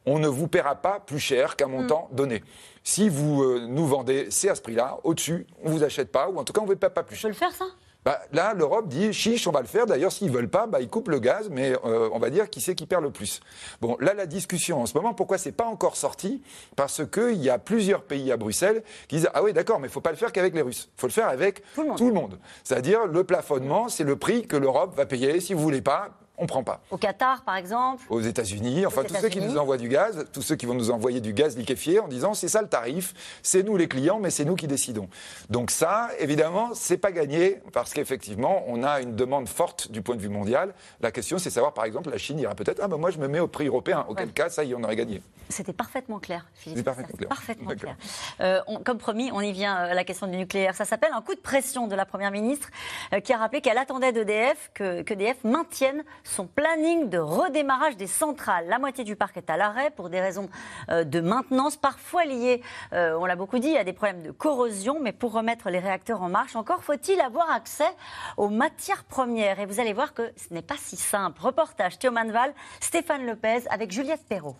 on ne vous paiera pas plus cher qu'un montant mm. donné. Si vous euh, nous vendez, c'est à ce prix-là, au-dessus, on ne vous achète pas, ou en tout cas, on ne vous paie pas plus cher. Je peux le faire, ça? Bah, là, l'Europe dit chiche, on va le faire. D'ailleurs, s'ils veulent pas, bah, ils coupent le gaz, mais euh, on va dire qui c'est qui perd le plus. Bon, là, la discussion en ce moment, pourquoi c'est pas encore sorti? Parce qu'il y a plusieurs pays à Bruxelles qui disent ah oui, d'accord, mais il faut pas le faire qu'avec les Russes. Il faut le faire avec tout le monde. C'est-à-dire le plafonnement, c'est le prix que l'Europe va payer. Si vous voulez pas, on prend pas. Au Qatar, par exemple Aux États-Unis, enfin tous ceux qui nous envoient du gaz, tous ceux qui vont nous envoyer du gaz liquéfié en disant c'est ça le tarif, c'est nous les clients, mais c'est nous qui décidons. Donc ça, évidemment, c'est pas gagné parce qu'effectivement, on a une demande forte du point de vue mondial. La question, c'est savoir, par exemple, la Chine ira peut-être ah ben moi je me mets au prix européen. Auquel cas, ça y on aurait gagné. C'était parfaitement clair, Philippe. Parfaitement clair. Parfaitement clair. Euh, comme promis, on y vient à la question du nucléaire. Ça s'appelle un coup de pression de la première ministre euh, qui a rappelé qu'elle attendait d'EDF que, que EDF maintienne son planning de redémarrage des centrales. La moitié du parc est à l'arrêt pour des raisons euh, de maintenance, parfois liées, euh, on l'a beaucoup dit, à des problèmes de corrosion. Mais pour remettre les réacteurs en marche, encore faut-il avoir accès aux matières premières. Et vous allez voir que ce n'est pas si simple. Reportage Théo Manval, Stéphane Lopez avec Juliette Perrault.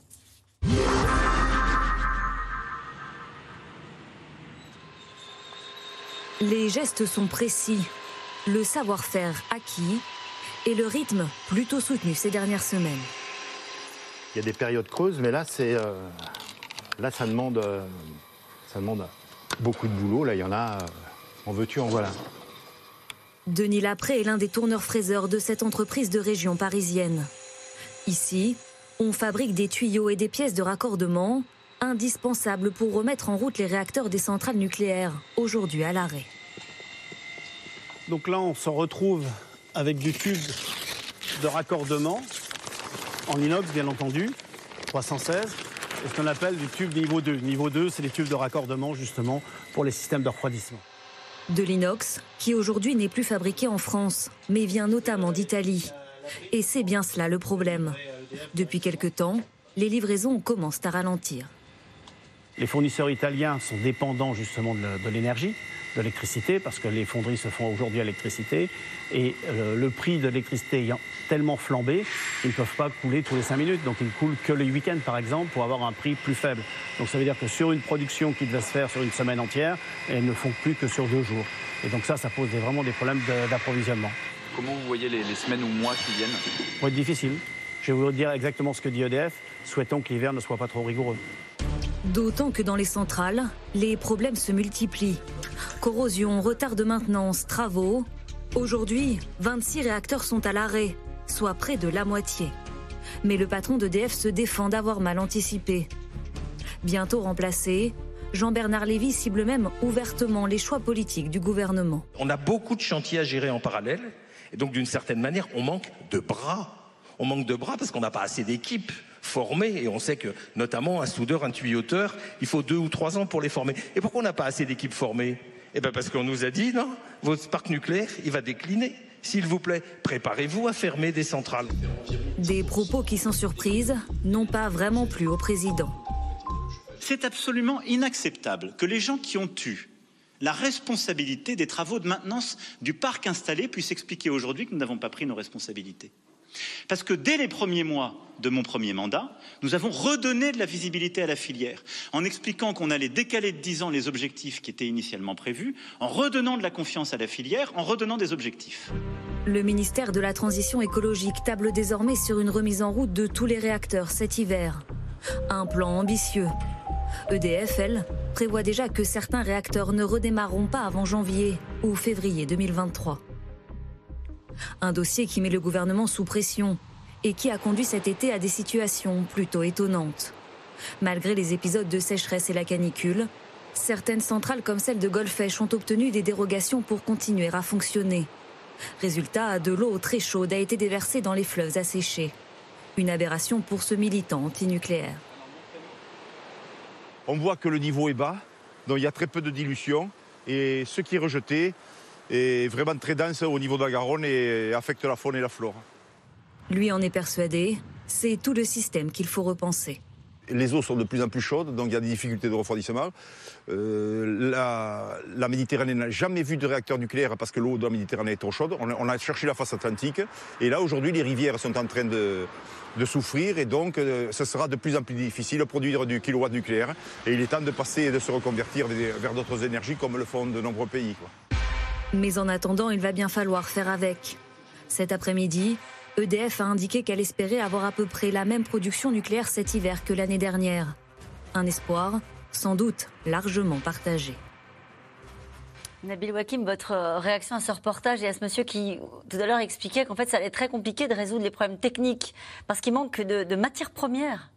Les gestes sont précis, le savoir-faire acquis et le rythme plutôt soutenu ces dernières semaines. Il y a des périodes creuses, mais là, c'est, euh, là ça, demande, euh, ça demande beaucoup de boulot. Là, il y en a, euh, en veux-tu, en voilà. Denis Lapré est l'un des tourneurs-fraiseurs de cette entreprise de région parisienne. Ici, on fabrique des tuyaux et des pièces de raccordement indispensables pour remettre en route les réacteurs des centrales nucléaires, aujourd'hui à l'arrêt. Donc là, on se retrouve avec du tube de raccordement en inox, bien entendu, 316, et ce qu'on appelle du tube niveau 2. Niveau 2, c'est les tubes de raccordement, justement, pour les systèmes de refroidissement. De l'inox, qui aujourd'hui n'est plus fabriqué en France, mais vient notamment d'Italie. Et c'est bien cela le problème. Depuis quelque temps, les livraisons commencent à ralentir. Les fournisseurs italiens sont dépendants justement de l'énergie de l'électricité, parce que les fonderies se font aujourd'hui à l'électricité, et euh, le prix de l'électricité ayant tellement flambé, ils ne peuvent pas couler tous les 5 minutes, donc ils ne coulent que les week-ends par exemple pour avoir un prix plus faible. Donc ça veut dire que sur une production qui devait se faire sur une semaine entière, elles ne font plus que sur deux jours. Et donc ça, ça pose vraiment des problèmes d'approvisionnement. Comment vous voyez les, les, semaines ou mois qui viennent? Ça va être difficile. Je vais vous dire exactement ce que dit EDF. Souhaitons que l'hiver ne soit pas trop rigoureux. D'autant que dans les centrales, les problèmes se multiplient. Corrosion, retard de maintenance, travaux. Aujourd'hui, 26 réacteurs sont à l'arrêt, soit près de la moitié. Mais le patron d'EDF se défend d'avoir mal anticipé. Bientôt remplacé, Jean-Bernard Lévy cible même ouvertement les choix politiques du gouvernement. On a beaucoup de chantiers à gérer en parallèle, et donc d'une certaine manière, on manque de bras. On manque de bras parce qu'on n'a pas assez d'équipes formés. Et on sait que, notamment, un soudeur, un tuyauteur, il faut deux ou trois ans pour les former. Et pourquoi on n'a pas assez d'équipes formées? Eh bien parce qu'on nous a dit, non, votre parc nucléaire, il va décliner. S'il vous plaît, préparez-vous à fermer des centrales. Des propos qui, sans surprise, n'ont pas vraiment plu au président. C'est absolument inacceptable que les gens qui ont eu la responsabilité des travaux de maintenance du parc installé puissent expliquer aujourd'hui que nous n'avons pas pris nos responsabilités. Parce que dès les premiers mois de mon premier mandat, nous avons redonné de la visibilité à la filière, en expliquant qu'on allait décaler de 10 ans les objectifs qui étaient initialement prévus, en redonnant de la confiance à la filière, en redonnant des objectifs. Le ministère de la Transition écologique table désormais sur une remise en route de tous les réacteurs cet hiver. Un plan ambitieux. EDF, prévoit déjà que certains réacteurs ne redémarreront pas avant janvier ou février 2023. Un dossier qui met le gouvernement sous pression et qui a conduit cet été à des situations plutôt étonnantes. Malgré les épisodes de sécheresse et la canicule, certaines centrales comme celle de Golfech ont obtenu des dérogations pour continuer à fonctionner. Résultat, de l'eau très chaude a été déversée dans les fleuves asséchés. Une aberration pour ce militant antinucléaire. On voit que le niveau est bas, donc il y a très peu de dilution. Et ce qui est rejeté, est vraiment très dense au niveau de la Garonne et affecte la faune et la flore. Lui en est persuadé, c'est tout le système qu'il faut repenser. Les eaux sont de plus en plus chaudes, donc il y a des difficultés de refroidissement. Euh, la, Méditerranée n'a jamais vu de réacteur nucléaire parce que l'eau de la Méditerranée est trop chaude. On a, cherché la face atlantique. Et là, aujourd'hui, les rivières sont en train de, souffrir et donc euh, ce sera de plus en plus difficile de produire du kilowatt nucléaire. Et il est temps de passer et de se reconvertir vers d'autres énergies comme le font de nombreux pays. Mais en attendant, il va bien falloir faire avec. Cet après-midi, EDF a indiqué qu'elle espérait avoir à peu près la même production nucléaire cet hiver que l'année dernière. Un espoir, sans doute largement partagé. Nabil Wakim, votre réaction à ce reportage et à ce monsieur qui tout à l'heure expliquait qu'en fait ça allait être très compliqué de résoudre les problèmes techniques parce qu'il manque de, de matières premières.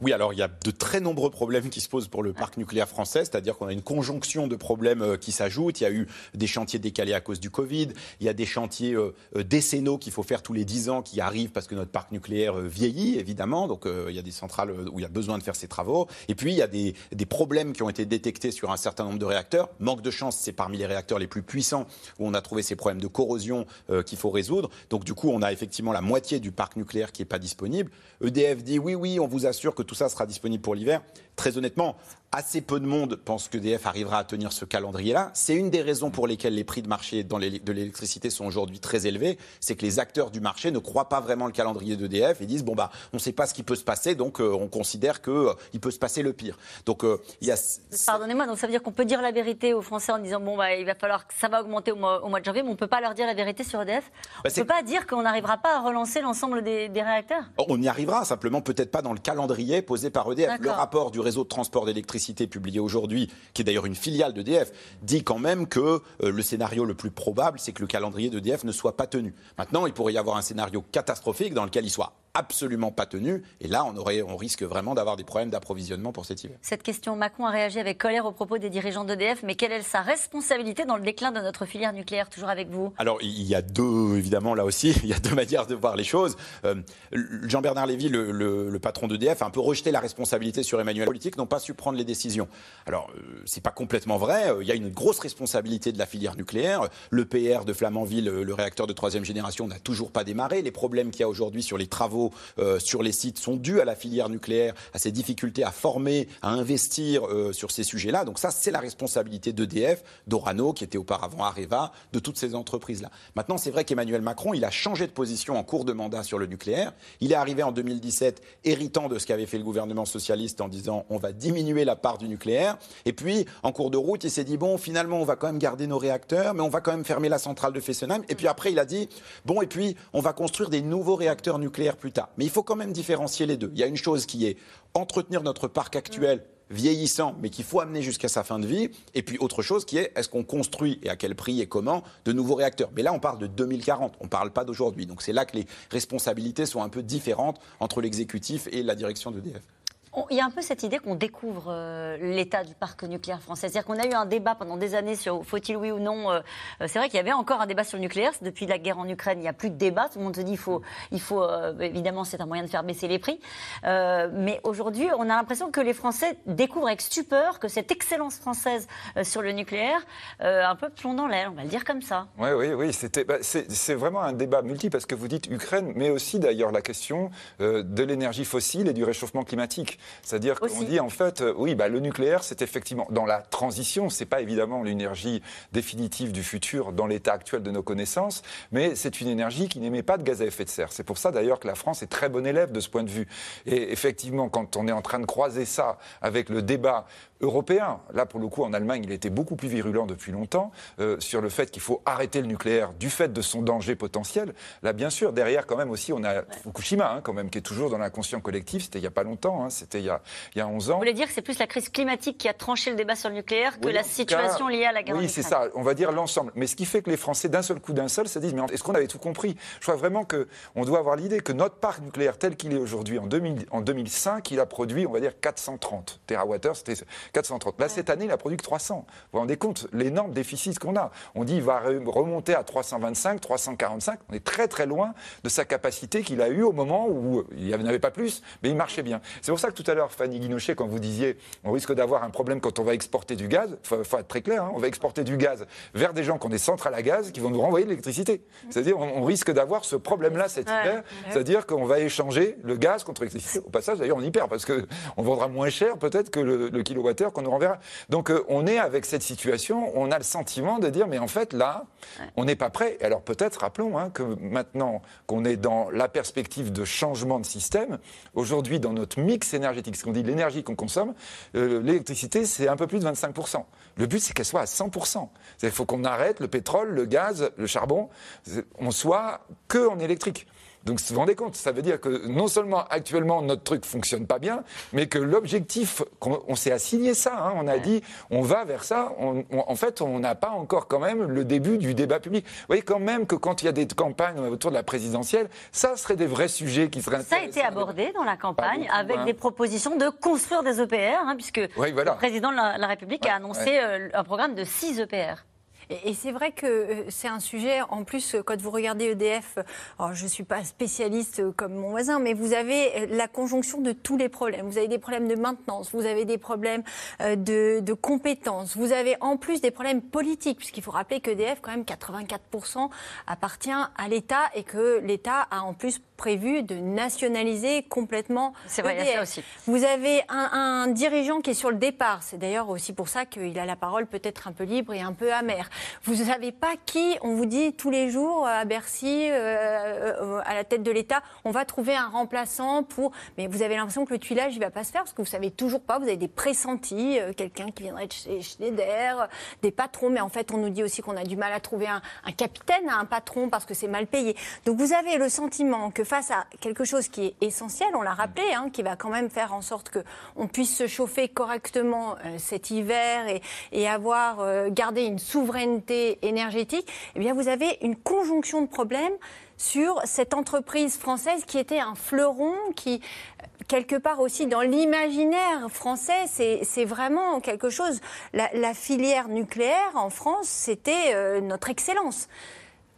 Oui, alors il y a de très nombreux problèmes qui se posent pour le parc nucléaire français, c'est-à-dire qu'on a une conjonction de problèmes euh, qui s'ajoutent. Il y a eu des chantiers décalés à cause du Covid, il y a des chantiers euh, euh, décennaux qu'il faut faire tous les 10 ans qui arrivent parce que notre parc nucléaire vieillit, évidemment. Donc il y a des centrales où il y a besoin de faire ces travaux. Et puis il y a des, des problèmes qui ont été détectés sur un certain nombre de réacteurs. Manque de chance, c'est parmi les réacteurs les plus puissants où on a trouvé ces problèmes de corrosion qu'il faut résoudre. Donc du coup, on a effectivement la moitié du parc nucléaire qui n'est pas disponible. EDF dit oui, oui, on vous assure que tout ça sera disponible pour l'hiver. Très honnêtement, assez peu de monde pense que DF arrivera à tenir ce calendrier-là. C'est une des raisons pour lesquelles les prix de marché de l'électricité sont aujourd'hui très élevés. C'est que les acteurs du marché ne croient pas vraiment le calendrier d'EDF et disent bon bah on ne sait pas ce qui peut se passer, donc euh, on considère qu'il euh, peut se passer le pire. Donc euh, il y a. Pardonnez-moi, donc ça veut dire qu'on peut dire la vérité aux Français en disant bon bah il va falloir que ça va augmenter au mois, de janvier, mais on ne peut pas leur dire la vérité sur EDF. Bah, on ne peut pas dire qu'on n'arrivera pas à relancer l'ensemble des, réacteurs. Oh, on y arrivera, simplement peut-être pas dans le calendrier posé par EDF. Le rapport du réseau de transport d'électricité publié aujourd'hui aujourd'hui, qui est d'ailleurs une filiale d'EDF, dit quand même que euh, le scénario le plus probable, c'est que le calendrier d'EDF ne soit pas tenu. Maintenant, il pourrait y avoir un scénario catastrophique dans lequel il soit absolument pas tenu. Et là, on, aurait, on risque vraiment d'avoir des problèmes d'approvisionnement pour cet hiver. Cette question, Macron a réagi avec colère au propos des dirigeants d'EDF. Mais quelle est sa responsabilité dans le déclin de notre filière nucléaire Toujours avec vous? Alors, il y a deux, évidemment, là aussi, il y a deux manières de voir les choses. Euh, Jean-Bernard Lévy, le, patron d'EDF, a un peu rejeté la responsabilité sur Emmanuel. Les politiques n'ont pas su prendre les décisions. Alors, euh, c'est pas complètement vrai. Euh, il y a une grosse responsabilité de la filière nucléaire. Le PR de Flamanville, le réacteur de troisième génération, n'a toujours pas démarré. Les problèmes qu'il y a aujourd'hui sur les travaux euh, sur les sites sont dus à la filière nucléaire, à ses difficultés à former, à investir euh, sur ces sujets-là. Donc ça, c'est la responsabilité d'EDF, d'Orano, qui était auparavant Areva, de toutes ces entreprises-là. Maintenant, c'est vrai qu'Emmanuel Macron, il a changé de position en cours de mandat sur le nucléaire. Il est arrivé en 2017 héritant de ce qu'avait fait le gouvernement socialiste en disant on va diminuer la part du nucléaire. Et puis, en cours de route, il s'est dit bon, finalement, on va quand même garder nos réacteurs, mais on va quand même fermer la centrale de Fessenheim. Et puis après, il a dit bon, et puis on va construire des nouveaux réacteurs nucléaires plus Mais il faut quand même différencier les deux. Il y a une chose qui est entretenir notre parc actuel vieillissant, mais qu'il faut amener jusqu'à sa fin de vie. Et puis autre chose qui est, est-ce qu'on construit et à quel prix et comment de nouveaux réacteurs? Mais là, on parle de 2040, on ne parle pas d'aujourd'hui. Donc c'est là que les responsabilités sont un peu différentes entre l'exécutif et la direction d'EDF. Il y a un peu cette idée qu'on découvre euh, l'état du parc nucléaire français. C'est-à-dire qu'on a eu un débat pendant des années sur faut-il oui ou non. Euh, c'est vrai qu'il y avait encore un débat sur le nucléaire. Depuis la guerre en Ukraine, il n'y a plus de débat. Tout le monde se dit il faut, il faut évidemment, c'est un moyen de faire baisser les prix. mais aujourd'hui, on a l'impression que les Français découvrent avec stupeur que cette excellence française sur le nucléaire un peu plomb dans l'air, on va le dire comme ça. Oui, oui, oui. Bah, c'est vraiment un débat multi parce que vous dites Ukraine, mais aussi d'ailleurs la question de l'énergie fossile et du réchauffement climatique. C'est-à-dire qu'on dit en fait, euh, oui, bah, le nucléaire, c'est effectivement dans la transition, c'est pas évidemment l'énergie définitive du futur dans l'état actuel de nos connaissances, mais c'est une énergie qui n'émet pas de gaz à effet de serre. C'est pour ça d'ailleurs que la France est très bon élève de ce point de vue. Et effectivement, quand on est en train de croiser ça avec le débat européen. Là, pour le coup, en Allemagne, il était beaucoup plus virulent depuis longtemps euh, sur le fait qu'il faut arrêter le nucléaire du fait de son danger potentiel. Là, bien sûr, derrière, quand même aussi, on a Fukushima, hein, quand même, qui est toujours dans l'inconscient collectif. C'était il n'y a pas longtemps, hein, c'était il, y a, il y a 11 ans. Vous voulez dire que c'est plus la crise climatique qui a tranché le débat sur le nucléaire que la situation liée à la guerre Oui, c'est ça. On va dire l'ensemble. Mais ce qui fait que les Français, d'un seul coup, d'un seul, se disent mais est-ce qu'on avait tout compris? Je crois vraiment qu'on doit avoir l'idée que notre parc nucléaire tel qu'il est aujourd'hui, en, 2000, en 2005, il a produit, on va dire, 430 TWh. C'était 430. Là, cette année, il a produit que 300. Vous vous rendez compte l'énorme déficit qu'on a On dit qu'il va remonter à 325, 345. On est très très loin de sa capacité qu'il a eue au moment où il n'y en avait pas plus, mais il marchait bien. C'est pour ça que tout à l'heure, Fanny Guinochet, quand vous disiez on risque d'avoir un problème quand on va exporter du gaz, il faut, être très clair, hein, on va exporter du gaz vers des gens qui ont des centrales à gaz qui vont nous renvoyer de l'électricité. C'est-à-dire on, risque d'avoir ce problème-là cet hiver, c'est-à-dire qu'on va échanger le gaz contre l'électricité. Au passage, d'ailleurs, on y perd parce qu'on vendra moins cher peut-être que le, le qu'on nous renverra. Donc euh, on est avec cette situation, on a le sentiment de dire, mais en fait là, on n'est pas prêt. Alors peut-être, rappelons hein, que maintenant qu'on est dans la perspective de changement de système, aujourd'hui dans notre mix énergétique, ce qu'on dit l'énergie qu'on consomme, euh, l'électricité c'est un peu plus de 25%. Le but c'est qu'elle soit à 100%. Il faut qu'on arrête le pétrole, le gaz, le charbon, on soit que en électrique. Donc, vous vous rendez compte, ça veut dire que non seulement actuellement notre truc fonctionne pas bien, mais que l'objectif, on, s'est assigné ça, hein, on a dit on va vers ça, en fait on n'a pas encore quand même le début du débat public. Vous voyez quand même que quand il y a des campagnes autour de la présidentielle, ça serait des vrais sujets qui seraient Ça a été abordé dans la campagne avec hein. des propositions de construire des EPR, hein, puisque le président de la, République a annoncé euh, un programme de 6 EPR. Et, c'est vrai que euh, c'est un sujet, en plus, euh, quand vous regardez EDF, alors je ne suis pas spécialiste euh, comme mon voisin, mais vous avez la conjonction de tous les problèmes. Vous avez des problèmes de maintenance, vous avez des problèmes de, de compétences, vous avez en plus des problèmes politiques, puisqu'il faut rappeler qu'EDF, quand même, 84% appartient à l'État et que l'État a en plus prévu de nationaliser complètement. C'est vrai, il y a ça aussi. Vous avez un, un, dirigeant qui est sur le départ. C'est d'ailleurs aussi pour ça qu'il a la parole peut-être un peu libre et un peu amère. Vous ne savez pas qui, on vous dit tous les jours à Bercy, euh, euh, à la tête de l'État, on va trouver un remplaçant pour. Mais vous avez l'impression que le tuilage, il ne va pas se faire parce que vous ne savez toujours pas. Vous avez des pressentis, euh, quelqu'un qui viendrait de chez Schneider, des patrons. Mais en fait, on nous dit aussi qu'on a du mal à trouver un, un capitaine, un patron parce que c'est mal payé. Donc vous avez le sentiment que face à quelque chose qui est essentiel, on l'a rappelé, hein, qui va quand même faire en sorte qu'on puisse se chauffer correctement cet hiver et, avoir gardé une souveraineté énergétique, eh bien vous avez une conjonction de problèmes sur cette entreprise française qui était un fleuron, qui quelque part aussi dans l'imaginaire français, c'est vraiment quelque chose. La, filière nucléaire en France, c'était euh, notre excellence.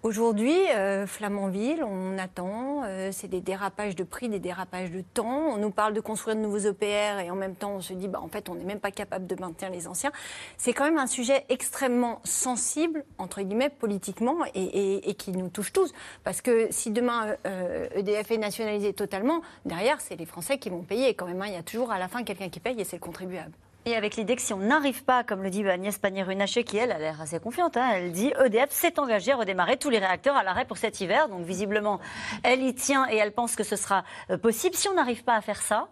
Aujourd'hui, euh, Flamanville, on attend, euh, c'est des dérapages de prix, des dérapages de temps. On nous parle de construire de nouveaux EPR et en même temps on se dit, bah, en fait, on n'est même pas capable de maintenir les anciens. C'est quand même un sujet extrêmement sensible, entre guillemets, politiquement et, et, qui nous touche tous. Parce que si demain EDF euh, e est nationalisé totalement, derrière, c'est les Français qui vont payer. quand même, hein. il y a toujours à la fin quelqu'un qui paye et c'est le contribuable. Et avec l'idée que si on n'arrive pas, comme le dit Agnès Pannier-Runacher, qui elle a l'air assez confiante, hein, elle dit EDF s'est engagé à redémarrer tous les réacteurs à l'arrêt pour cet hiver. Donc visiblement, elle y tient et elle pense que ce sera euh, possible. Si on n'arrive pas à faire ça,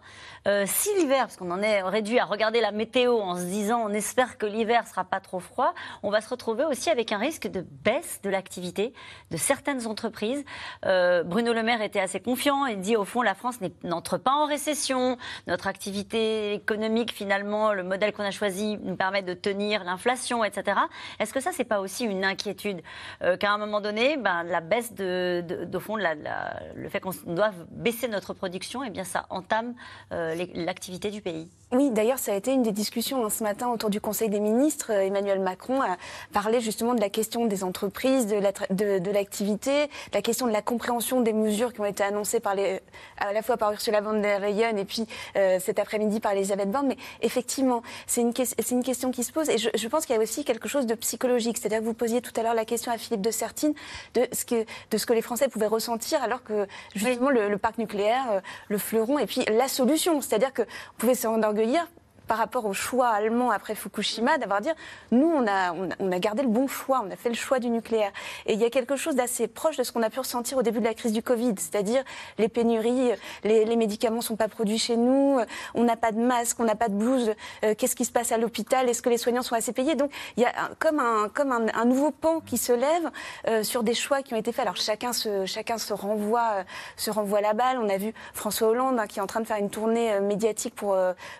euh, si l'hiver, parce qu'on en est réduit à regarder la météo en se disant on espère que l'hiver sera pas trop froid, on va se retrouver aussi avec un risque de baisse de l'activité de certaines entreprises. Euh, Bruno Le Maire était assez confiant et dit au fond la France n'entre pas en récession, notre activité économique finalement le modèle qu'on a choisi nous permet de tenir l'inflation, etc. Est-ce que ça, c'est pas aussi une inquiétude euh, qu'à un moment donné, ben, la baisse de, de, fond, le fait qu'on doive baisser notre production, et eh bien ça entame euh, l'activité du pays Oui, d'ailleurs, ça a été une des discussions hein, ce matin autour du Conseil des ministres. Emmanuel Macron a parlé justement de la question des entreprises, de l'activité, de, la question de la compréhension des mesures qui ont été annoncées par les, à la fois par Ursula von der Leyen et puis cet après-midi par Elisabeth Borne. Mais effectivement, c'est une, une, question qui se pose. Et je, je pense qu'il y a aussi quelque chose de psychologique. C'est-à-dire que vous posiez tout à l'heure la question à Philippe de Sertine de ce, que, de ce que les Français pouvaient ressentir alors que justement le, le, parc nucléaire, euh, le fleuron, et puis la solution. C'est-à-dire qu'on pouvait s'enorgueillir par rapport au choix allemand après Fukushima, d'avoir dit nous, on a, on a gardé le bon choix, on a fait le choix du nucléaire. Et il y a quelque chose d'assez proche de ce qu'on a pu ressentir au début de la crise du Covid, c'est-à-dire les pénuries, les, les médicaments ne sont pas produits chez nous, on n'a pas de masque, on n'a pas de blouse, euh, qu'est-ce qui se passe à l'hôpital, est-ce que les soignants sont assez payés? Donc il y a comme, un, comme un, nouveau pan qui se lève euh, sur des choix qui ont été faits. Alors chacun se, chacun se, renvoie, euh, se renvoie la balle. On a vu François Hollande hein, qui est en train de faire une tournée médiatique pour,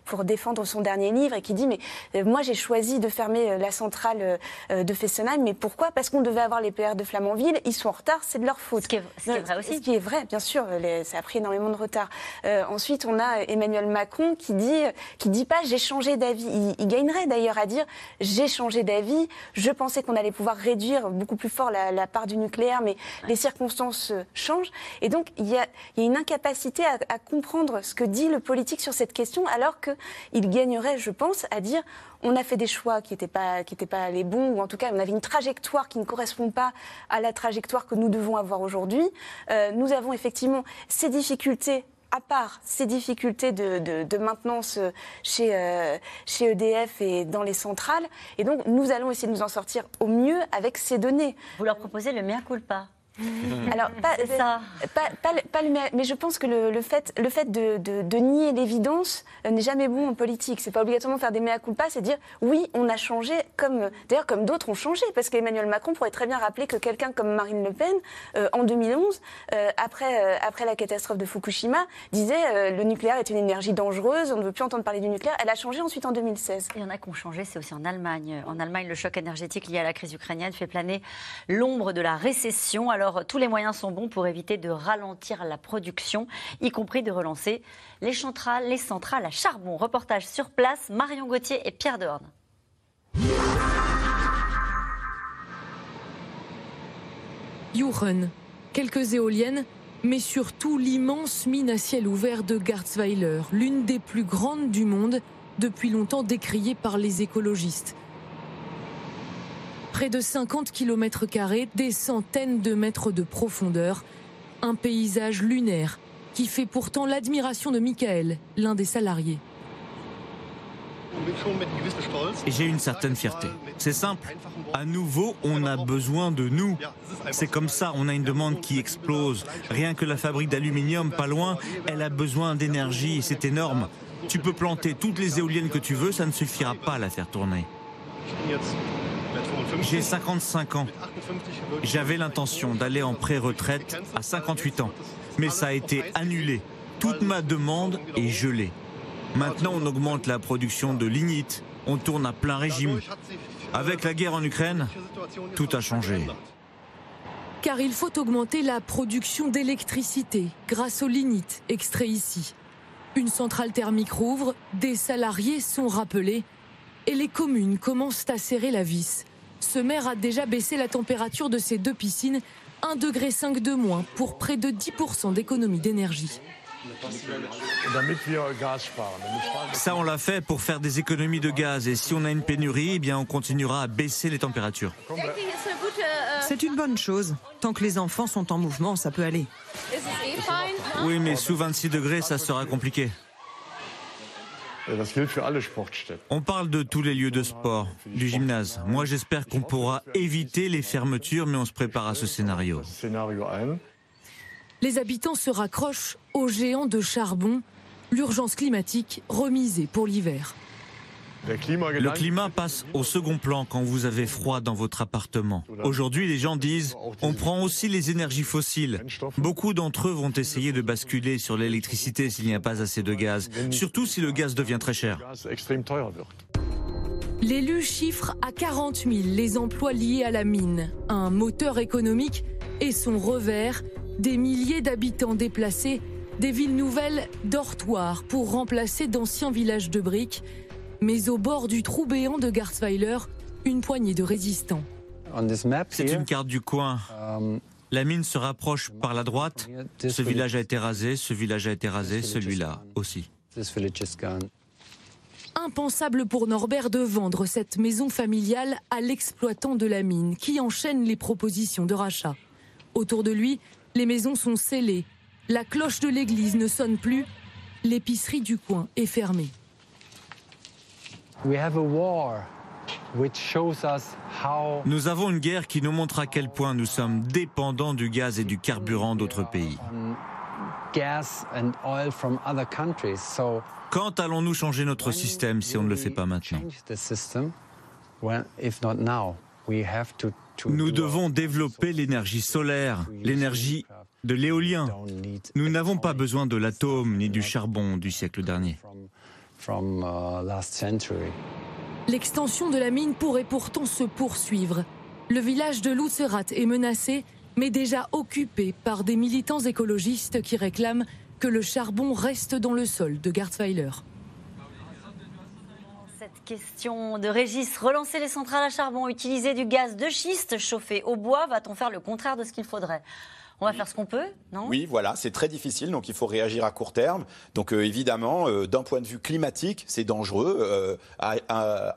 pour défendre son dernier livre et qui dit mais euh, moi j'ai choisi de fermer euh, la centrale euh, de Fessenheim, mais pourquoi? Parce qu'on devait avoir les PR de Flamanville, ils sont en retard, c'est de leur faute. Ce qui est, vrai aussi. Ce qui est vrai, bien sûr, ça a pris énormément de retard. ensuite, on a Emmanuel Macron qui dit, qui dit pas j'ai changé d'avis. Il, gagnerait d'ailleurs à dire j'ai changé d'avis. Je pensais qu'on allait pouvoir réduire beaucoup plus fort la, part du nucléaire, mais les circonstances changent. Et donc il y a, il y a une incapacité à, à, comprendre ce que dit le politique sur cette question, alors qu'il je pense, à dire on a fait des choix qui n'étaient pas, les bons, ou en tout cas on avait une trajectoire qui ne correspond pas à la trajectoire que nous devons avoir aujourd'hui. Euh, nous avons effectivement ces difficultés à part ces difficultés de, maintenance chez, euh, chez EDF et dans les centrales. Et donc, nous allons essayer de nous en sortir au mieux avec ces données. Vous leur proposez le mea culpa Alors, pas, ça. Pas, mais je pense que le, fait, le fait de, nier l'évidence euh, n'est jamais bon en politique. C'est pas obligatoirement faire des mea culpa, c'est dire oui, on a changé, comme d'ailleurs comme d'autres ont changé, parce qu'Emmanuel Macron pourrait très bien rappeler que quelqu'un comme Marine Le Pen, euh, en 2011, euh, après, après la catastrophe de Fukushima, disait le nucléaire est une énergie dangereuse, on ne veut plus entendre parler du nucléaire. Elle a changé ensuite en 2016. Il y en a qui ont changé, c'est aussi en Allemagne. En Allemagne, le choc énergétique lié à la crise ukrainienne fait planer l'ombre de la récession. Alors tous les moyens sont bons pour éviter de ralentir la production, y compris de relancer les centrales, les centrales à charbon. Reportage sur place, Marion Gauthier et Pierre Dehorne. Juchen, quelques éoliennes, mais surtout l'immense mine à ciel ouvert de Garzweiler, l'une des plus grandes du monde, depuis longtemps décriée par les écologistes près de 50 km, des centaines de mètres de profondeur. Un paysage lunaire qui fait pourtant l'admiration de Michael, l'un des salariés. J'ai une certaine fierté. C'est simple. À nouveau, on a besoin de nous. C'est comme ça, on a une demande qui explose. Rien que la fabrique d'aluminium, pas loin, elle a besoin d'énergie c'est énorme. Tu peux planter toutes les éoliennes que tu veux, ça ne suffira pas à la faire tourner. J'ai 55 ans. J'avais l'intention d'aller en pré-retraite à 58 ans. Mais ça a été annulé. Toute ma demande est gelée. Maintenant, on augmente la production de lignite. On tourne à plein régime. Avec la guerre en Ukraine, tout a changé. Car il faut augmenter la production d'électricité grâce au lignite extrait ici. Une centrale thermique rouvre, des salariés sont rappelés et les communes commencent à serrer la vis ce maire a déjà baissé la température de ses deux piscines 1,5 degré de moins pour près de 10% d'économie d'énergie. Ça, on l'a fait pour faire des économies de gaz. Et si on a une pénurie, eh bien, on continuera à baisser les températures. C'est une bonne chose. Tant que les enfants sont en mouvement, ça peut aller. Oui, mais sous 26 degrés, ça sera compliqué. On parle de tous les lieux de sport, du gymnase. Moi, j'espère qu'on pourra éviter les fermetures, mais on se prépare à ce scénario. Les habitants se raccrochent aux géants de charbon, l'urgence climatique remisée pour l'hiver. Le climat passe au second plan quand vous avez froid dans votre appartement. Aujourd'hui, les gens disent on prend aussi les énergies fossiles. Beaucoup d'entre eux vont essayer de basculer sur l'électricité s'il n'y a pas assez de gaz, surtout si le gaz devient très cher. L'élu chiffre à 40 000 les emplois liés à la mine, un moteur économique et son revers, des milliers d'habitants déplacés, des villes nouvelles dortoirs pour remplacer d'anciens villages de briques, mais au bord du trou béant de Garzweiler, une poignée de résistants. C'est une carte du coin. La mine se rapproche par la droite. Ce village a été rasé, ce village a été rasé, celui-là aussi. Impensable pour Norbert de vendre cette maison familiale à l'exploitant de la mine qui enchaîne les propositions de rachat. Autour de lui, les maisons sont scellées. La cloche de l'église ne sonne plus. L'épicerie du coin est fermée. Nous avons une guerre qui nous montre à quel point nous sommes dépendants du gaz et du carburant d'autres pays. Quand allons-nous changer notre système si on ne le fait pas maintenant? Nous devons développer l'énergie solaire, l'énergie de l'éolien. Nous n'avons pas besoin de l'atome ni du charbon du siècle dernier. L'extension de la mine pourrait pourtant se poursuivre. Le village de Lucerat est menacé, mais déjà occupé par des militants écologistes qui réclament que le charbon reste dans le sol de Garzweiler. Cette question de Régis, relancer les centrales à charbon, utiliser du gaz de schiste chauffé au bois, va-t-on faire le contraire de ce qu'il faudrait? On va faire ce qu'on peut, non? Oui, voilà, c'est très difficile, donc il faut réagir à court terme. Donc euh, évidemment, euh, d'un point de vue climatique, c'est dangereux. Euh,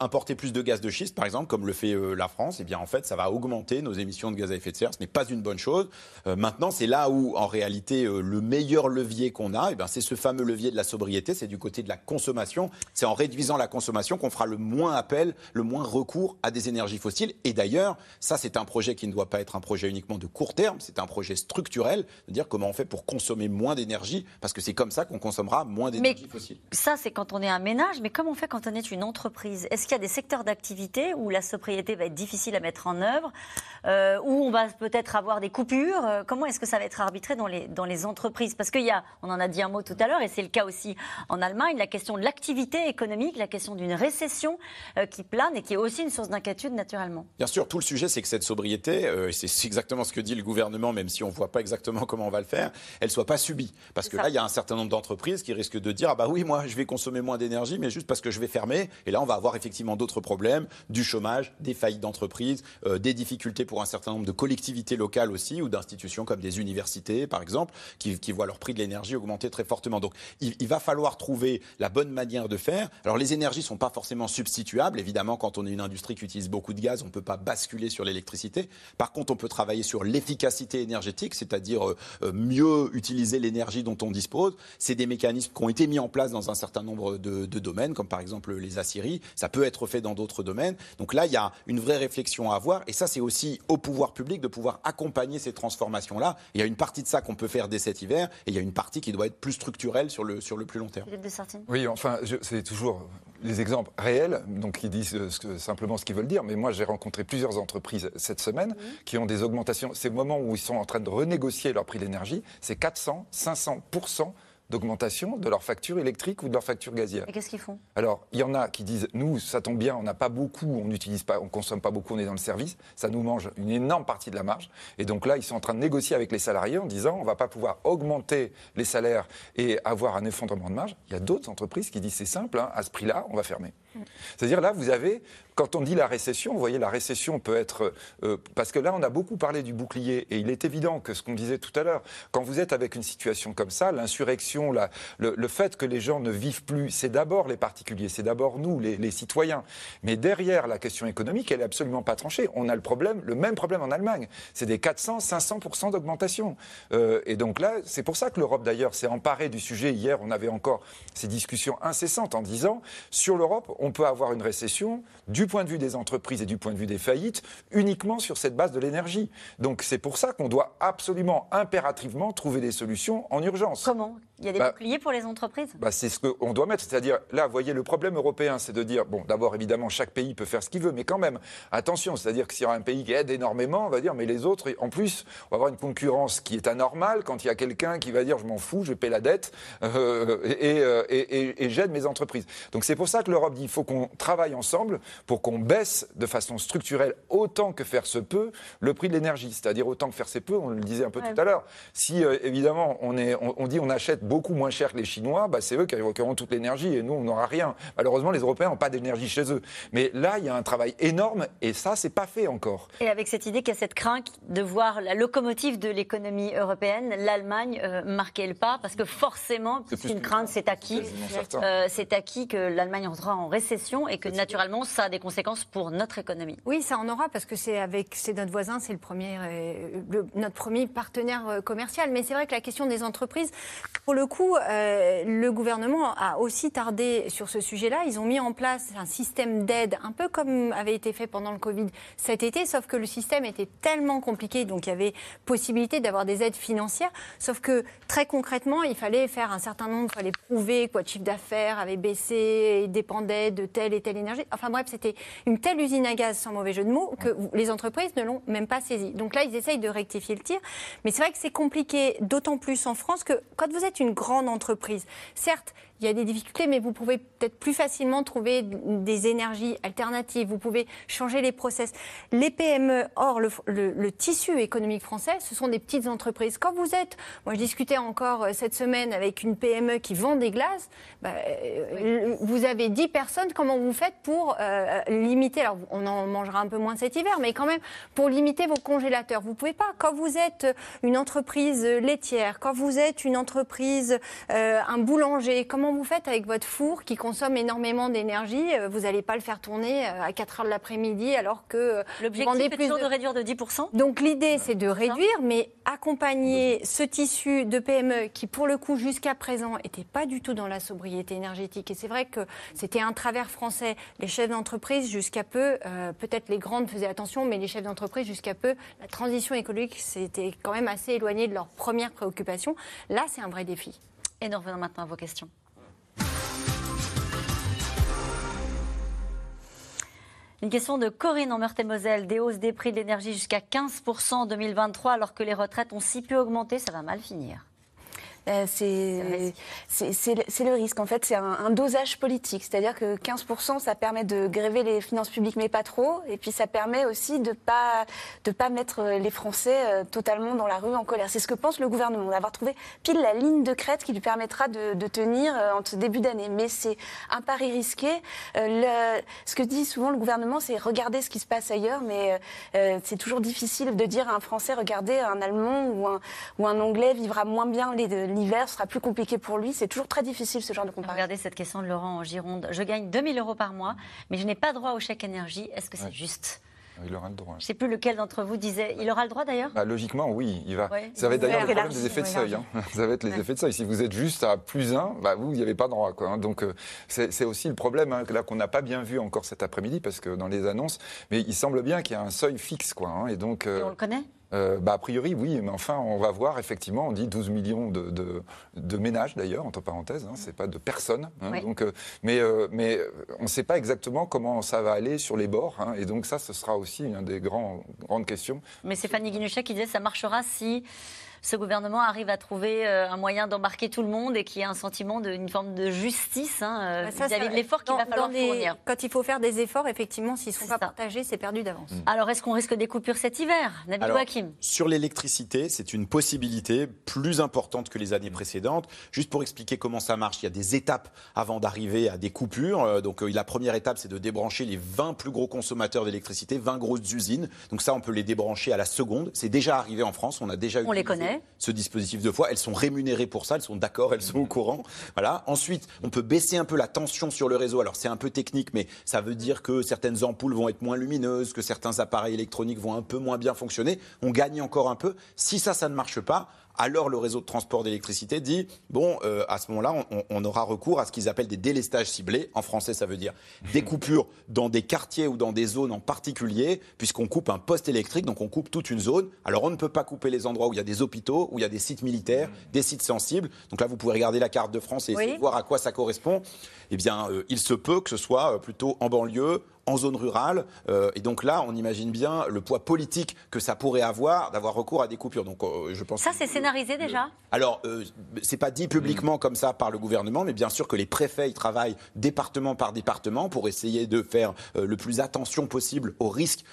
importer plus de gaz de schiste, par exemple, comme le fait la France, eh bien en fait, ça va augmenter nos émissions de gaz à effet de serre. Ce n'est pas une bonne chose. maintenant, c'est là où, en réalité, le meilleur levier qu'on a, eh c'est ce fameux levier de la sobriété. C'est du côté de la consommation. C'est en réduisant la consommation qu'on fera le moins appel, le moins recours à des énergies fossiles. Et d'ailleurs, ça, c'est un projet qui ne doit pas être un projet uniquement de court terme. C'est un projet structurel, de dire comment on fait pour consommer moins d'énergie, parce que c'est comme ça qu'on consommera moins d'énergie fossile. Ça, c'est quand on est un ménage, mais comment on fait quand on est une entreprise? Est-ce qu'il y a des secteurs d'activité où la sobriété va être difficile à mettre en œuvre, euh, où on va peut-être avoir des coupures? Euh, Comment est-ce que ça va être arbitré dans les, dans les entreprises? Parce qu'il y a, on en a dit un mot tout à l'heure, et c'est le cas aussi en Allemagne, la question de l'activité économique, la question d'une récession euh, qui plane et qui est aussi une source d'inquiétude naturellement. Bien sûr, tout le sujet, c'est que cette sobriété, c'est exactement ce que dit le gouvernement, même si on voit pas exactement comment on va le faire, elle soit pas subie. Parce que là, il y a un certain nombre d'entreprises qui risquent de dire ah bah oui, moi, je vais consommer moins d'énergie, mais juste parce que je vais fermer. Et là, on va avoir effectivement d'autres problèmes, du chômage, des faillites d'entreprises, euh, des difficultés pour un certain nombre de collectivités locales aussi ou d'institutions comme des universités, par exemple, qui, voient leur prix de l'énergie augmenter très fortement. Donc, il, il, va falloir trouver la bonne manière de faire. Alors, les énergies sont pas forcément substituables. Évidemment, quand on est une industrie qui utilise beaucoup de gaz, on ne peut pas basculer sur l'électricité. Par contre, on peut travailler sur l'efficacité énergétique c'est-à-dire euh, euh, mieux utiliser l'énergie dont on dispose. C'est des mécanismes qui ont été mis en place dans un certain nombre de, domaines, comme par exemple les aciéries. Ça peut être fait dans d'autres domaines. Donc là, il y a une vraie réflexion à avoir. Et ça, c'est aussi au pouvoir public de pouvoir accompagner ces transformations-là. Il y a une partie de ça qu'on peut faire dès cet hiver, et il y a une partie qui doit être plus structurelle sur le, sur le plus long terme. Oui, enfin, c'est toujours les exemples réels, donc qui disent simplement ce qu'ils veulent dire. Mais moi, j'ai rencontré plusieurs entreprises cette semaine qui ont des augmentations. Ces moments où ils sont en train de renégocier leur prix d'énergie, c'est 400, 500 d'augmentation de leur facture électrique ou de leur facture gazière. Et qu'est-ce qu'ils font? Alors, il y en a qui disent nous, ça tombe bien, on n'a pas beaucoup, on n'utilise pas, on consomme pas beaucoup, on est dans le service, ça nous mange une énorme partie de la marge. Et donc là, ils sont en train de négocier avec les salariés en disant on va pas pouvoir augmenter les salaires et avoir un effondrement de marge. Il y a d'autres entreprises qui disent c'est simple, hein, à ce prix-là, on va fermer. C'est-à-dire là, vous avez quand on dit la récession, vous voyez, la récession peut être... Euh, parce que là, on a beaucoup parlé du bouclier, et il est évident que ce qu'on disait tout à l'heure, quand vous êtes avec une situation comme ça, l'insurrection, le, le, fait que les gens ne vivent plus, c'est d'abord les particuliers, c'est d'abord nous, les, citoyens. Mais derrière la question économique, elle n'est absolument pas tranchée. On a le problème, le même problème en Allemagne. C'est des 400, 500% d'augmentation. Euh, et donc là, c'est pour ça que l'Europe, d'ailleurs, s'est emparée du sujet. Hier, on avait encore ces discussions incessantes en disant, sur l'Europe, on peut avoir une récession du point de vue des entreprises et du point de vue des faillites, uniquement sur cette base de l'énergie. Donc c'est pour ça qu'on doit absolument, impérativement trouver des solutions en urgence. Comment? Il y a des Bah, boucliers pour les entreprises? Bah, c'est ce qu'on doit mettre. C'est-à-dire, là, vous voyez, le problème européen, c'est de dire, bon, d'abord, évidemment, chaque pays peut faire ce qu'il veut, mais quand même, attention, c'est-à-dire que s'il y a un pays qui aide énormément, on va dire, mais les autres, en plus, on va avoir une concurrence qui est anormale quand il y a quelqu'un qui va dire, je m'en fous, je paie la dette euh, et, euh, et- et- et j'aide mes entreprises. Donc c'est pour ça que l'Europe dit, il faut qu'on travaille ensemble pour qu'on baisse de façon structurelle, autant que faire se peut, le prix de l'énergie. C'est-à-dire, autant que faire se peut, on le disait un peu Ouais. tout à l'heure. Si, euh, évidemment, on, est, on, on dit on achète beaucoup moins cher que les Chinois, bah, c'est eux qui auront toute l'énergie et nous, on n'aura rien. Malheureusement, les Européens n'ont pas d'énergie chez eux. Mais là, il y a un travail énorme et ça, c'est pas fait encore. Et avec cette idée qu'il y a cette crainte de voir la locomotive de l'économie européenne, l'Allemagne, euh, marquer le pas, parce que forcément, C'est une crainte, c'est acquis. Euh, c'est acquis que l'Allemagne entrera en récession et que naturellement, ça a des conséquences pour notre économie. Oui, ça en aura parce que c'est avec c'est notre voisin, c'est le premier, euh, le- notre premier partenaire euh, commercial. Mais c'est vrai que la question des entreprises, pour le coup, euh, le gouvernement a aussi tardé sur ce sujet-là. Ils ont mis en place un système d'aide, un peu comme avait été fait pendant le Covid cet été, sauf que le système était tellement compliqué, donc il y avait possibilité d'avoir des aides financières. Sauf que très concrètement, il fallait faire un certain nombre, il fallait prouver que votre chiffre d'affaires avait baissé et dépendait de telle et telle énergie. Enfin bref, c'était une telle usine à gaz, sans mauvais jeu de mots, que les entreprises ne l'ont même pas saisi. Donc là, ils essayent de rectifier le tir. Mais c'est vrai que c'est compliqué, d'autant plus en France, que quand vous êtes une grande entreprise, certes, il y a des difficultés, mais vous pouvez peut-être plus facilement trouver des énergies alternatives. Vous pouvez changer les process. Les PME, or, le, le- le tissu économique français, ce sont des petites entreprises. Quand vous êtes, moi je discutais encore euh, cette semaine avec une PME qui vend des glaces, bah, euh, vous avez 10 personnes, comment vous faites pour euh, limiter, alors on en mangera un peu moins cet hiver, mais quand même pour limiter vos congélateurs. Vous pouvez pas. Quand vous êtes une entreprise laitière, quand vous êtes une entreprise, euh, un boulanger, comment vous faites avec votre four qui consomme énormément d'énergie Euh, Vous n'allez pas le faire tourner euh, à 4 heures de l'après-midi alors que euh, vous L'objectif est plus toujours de... de réduire de 10%. Donc l'idée, c'est de réduire, mais accompagner ce tissu de PME qui, pour le coup, jusqu'à présent, n'était pas du tout dans la sobriété énergétique. Et c'est vrai que c'était un travers français. Les chefs d'entreprise, jusqu'à peu, euh, peut-être les grandes faisaient attention, mais les chefs d'entreprise, jusqu'à peu, la transition écologique, c'était quand même assez éloigné de leurs premières préoccupations. Là, c'est un vrai défi. Et nous revenons maintenant à vos questions. Une question de Corinne en Meurthe-et-Moselle. Des hausses des prix de l'énergie jusqu'à 15% en 2023 alors que les retraites ont si peu augmenté, ça va mal finir. Euh, c'est le risque. En fait, c'est un, un dosage politique. C'est-à-dire que 15%, ça permet de gréver les finances publiques, mais pas trop. Et puis, ça permet aussi de pas de pas mettre les Français euh, totalement dans la rue en colère. C'est ce que pense le gouvernement, d'avoir trouvé pile la ligne de crête qui lui permettra de, de tenir euh, en ce début d'année. Mais c'est un pari risqué. Euh, le- ce que dit souvent le gouvernement, c'est regarder ce qui se passe ailleurs, mais euh, c'est toujours difficile de dire à un Français, regardez, un Allemand ou un, ou un Anglais vivra moins bien les- l'hiver, sera plus compliqué pour lui. C'est toujours très difficile ce genre de comparaison. Regardez cette question de Laurent en Gironde. Je gagne 2000 euros par mois, mais je n'ai pas droit au chèque énergie. Est-ce que c'est Ouais. juste? Il aura le droit. Je ne sais plus lequel d'entre vous disait. Il aura le droit d'ailleurs? Bah, logiquement, oui, il va. Ouais. Ça va être d'ailleurs le problème des effets de seuil. hein. Ça va être les Ouais. effets de seuil. Si vous êtes juste à plus 1, bah, vous, il n'y avez pas droit. Quoi, hein. Donc, euh, c'est aussi le problème hein, là qu'on n'a pas bien vu encore cet après-midi, parce que dans les annonces, mais il semble bien qu'il y a un seuil fixe. Quoi, hein. Et donc, euh, Et on le connaît? Euh, bah, a priori, oui, mais enfin, on va voir, effectivement, on dit 12 millions de, de- de ménages, d'ailleurs, entre parenthèses, hein, c'est pas de personnes. hein, Oui. donc, euh, mais, euh, mais on ne sait pas exactement comment ça va aller sur les bords, hein, et donc ça, ce sera aussi une des grands, grandes questions. Mais c'est Fanny Guinuchet qui disait ça marchera si ce gouvernement arrive à trouver euh, un moyen d'embarquer tout le monde et qu'il y ait un sentiment d'une forme de justice hein, Bah, vis-à-vis de l'effort qu'il va falloir les- fournir. Quand il faut faire des efforts, effectivement, s'ils ne sont pas ça. partagés, c'est perdu d'avance. Alors, est-ce qu'on risque des coupures cet hiver Nabil Alors, Wakim Sur l'électricité, c'est une possibilité plus importante que les années précédentes. Juste pour expliquer comment ça marche, il y a des étapes avant d'arriver à des coupures. Euh, Donc la première étape, c'est de débrancher les 20 plus gros consommateurs d'électricité, 20 grosses usines. Donc ça, on peut les débrancher à la seconde. C'est déjà arrivé en France, on a déjà On les utilisé ce dispositif deux fois. Elles sont rémunérées pour ça, elles sont d'accord, elles sont au courant. Voilà. Ensuite, on peut baisser un peu la tension sur le réseau. Alors c'est un peu technique, mais ça veut dire que certaines ampoules vont être moins lumineuses, que certains appareils électroniques vont un peu moins bien fonctionner. On gagne encore un peu. Si ça, ça ne marche pas, alors le réseau de transport d'électricité dit bon, euh, à ce moment-là, on, on, aura recours à ce qu'ils appellent des délestages ciblés. En français, ça veut dire des coupures dans des quartiers ou dans des zones en particulier, puisqu'on coupe un poste électrique, donc on coupe toute une zone. Alors on ne peut pas couper les endroits où il y a des hôpitaux, où il y a des sites militaires, des sites sensibles. Donc là, vous pouvez regarder la carte de France et essayer de voir à quoi ça correspond. Eh bien, euh, il se peut que ce soit euh, plutôt en banlieue, en zone rurale. Euh, et donc là, on imagine bien le poids politique que ça pourrait avoir d'avoir recours à des coupures. Donc, euh, je pense ça, c'est scénarisé déjà Alors, euh, c'est pas dit publiquement comme ça par le gouvernement, mais bien sûr que les préfets ils travaillent département par département pour essayer de faire euh, le plus attention possible au risque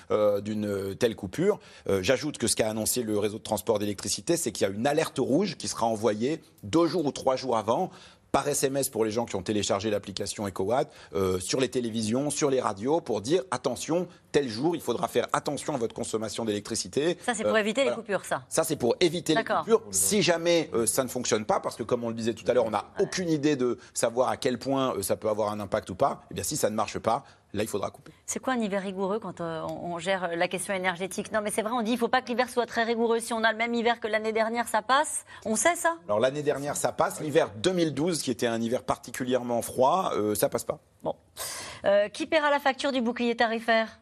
d'une telle coupure. J'ajoute que ce qu'a annoncé le réseau de transport d'électricité, c'est qu'il y a une alerte rouge qui sera envoyée deux jours ou trois jours avant par SMS pour les gens qui ont téléchargé l'application EcoWatt, euh, sur les télévisions, sur les radios, pour dire attention, tel jour, il faudra faire attention à votre consommation d'électricité. Ça, c'est pour Euh, éviter voilà. les coupures, ça. Ça, c'est pour éviter les coupures. Si jamais euh, ça ne fonctionne pas, parce que comme on le disait tout à l'heure, on n'a aucune idée de savoir à quel point euh, ça peut avoir un impact ou pas, eh bien si ça ne marche pas, là, il faudra couper. C'est quoi un hiver rigoureux quand euh, on, on gère la question énergétique? Non, mais c'est vrai, on dit il ne faut pas que l'hiver soit très rigoureux. Si on a le même hiver que l'année dernière, ça passe. On sait ça Alors l'année dernière, ça passe. L'hiver 2012, qui était un hiver particulièrement froid, euh, ça passe pas. Euh, Qui paiera la facture du bouclier tarifaire?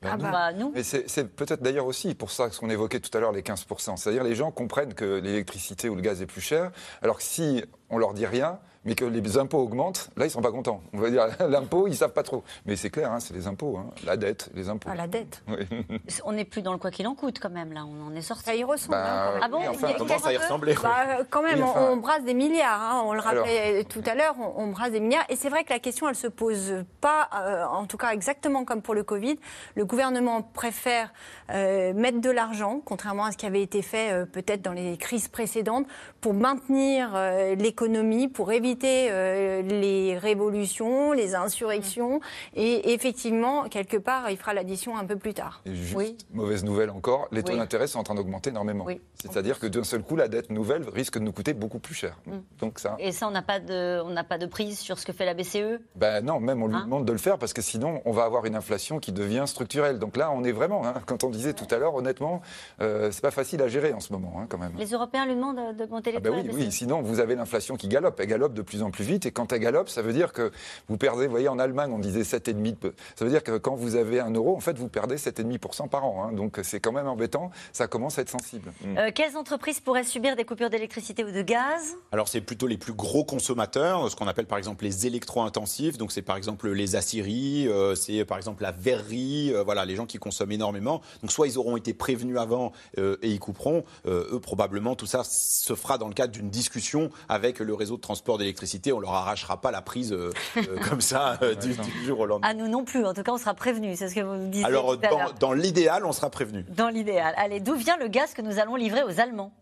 Ben Ah nous. bah, nous. Mais c'est peut-être d'ailleurs aussi pour ça qu'on évoquait tout à l'heure, les 15%. C'est-à-dire les gens comprennent que l'électricité ou le gaz est plus cher, alors que si on leur dit rien, mais que les impôts augmentent, là ils sont pas contents. On va dire l'impôt, ils savent pas trop. Mais c'est clair, hein, c'est les impôts, hein, la dette, les impôts. Ah, la dette. Oui. On n'est plus dans le quoi qu'il en coûte quand même, là. On en est sorti. Ça y ressemble. Bah, hein, Ah bon oui, enfin, Commence à y ressembler. Bah, euh, quand même, Oui, on- enfin- on, brasse des milliards. hein, on le rappelait tout à l'heure, on, on brasse des milliards. Et c'est vrai que la question, elle se pose pas, euh, en tout cas exactement comme pour le Covid. Le gouvernement préfère euh, mettre de l'argent, contrairement à ce qui avait été fait euh, peut-être dans les crises précédentes, pour maintenir euh, l'économie, pour éviter euh, les révolutions, les insurrections. Et effectivement, quelque part, il fera l'addition un peu plus tard. Et juste, Oui. mauvaise nouvelle encore, les taux Oui. d'intérêt sont en train d'augmenter énormément. Oui. C'est-à-dire que d'un seul coup, la dette nouvelle risque de nous coûter beaucoup plus cher. Mm. Donc ça, Et ça, on n'a pas, de- on n'a pas de prise sur ce que fait la E? BCE Ben non, même on lui Hein? demande de le faire parce que sinon on va avoir une inflation qui devient structurelle. Donc là, on est vraiment, hein, quand on disait tout à l'heure, honnêtement, euh, c'est pas facile à gérer en ce moment, hein, quand même. Les Européens lui demandent d'augmenter les Ah ben taux oui, la oui, sinon vous avez l'inflation qui galope, elle galope de plus en plus vite, et quand elle galope, ça veut dire que vous perdez, vous voyez en Allemagne on disait 7,5, de- ça veut dire que quand vous avez un euro, en fait vous perdez 7,5% par an, hein. donc c'est quand même embêtant, ça commence à être sensible. Mm. Euh, quelles entreprises pourraient subir des coupures d'électricité ou de gaz? Alors c'est plutôt les plus gros consommateurs, ce qu'on appelle par exemple les électro-intensifs. Donc c'est par exemple les aciéries, euh, c'est par exemple la verrerie, euh, voilà les gens qui consomment énormément. Donc soit ils auront été prévenus avant euh, et ils couperont. Euh, eux probablement tout ça se fera dans le cadre d'une discussion avec le réseau de transport d'électricité. On leur arrachera pas la prise euh, euh, comme ça euh, du, du jour au lendemain. À nous non plus, en tout cas, on sera prévenus, c'est ce que vous nous disiez Alors tout à dans, l'heure. dans l'idéal, on sera prévenu. Dans l'idéal. Allez, d'où vient le gaz que nous allons livrer aux Allemands?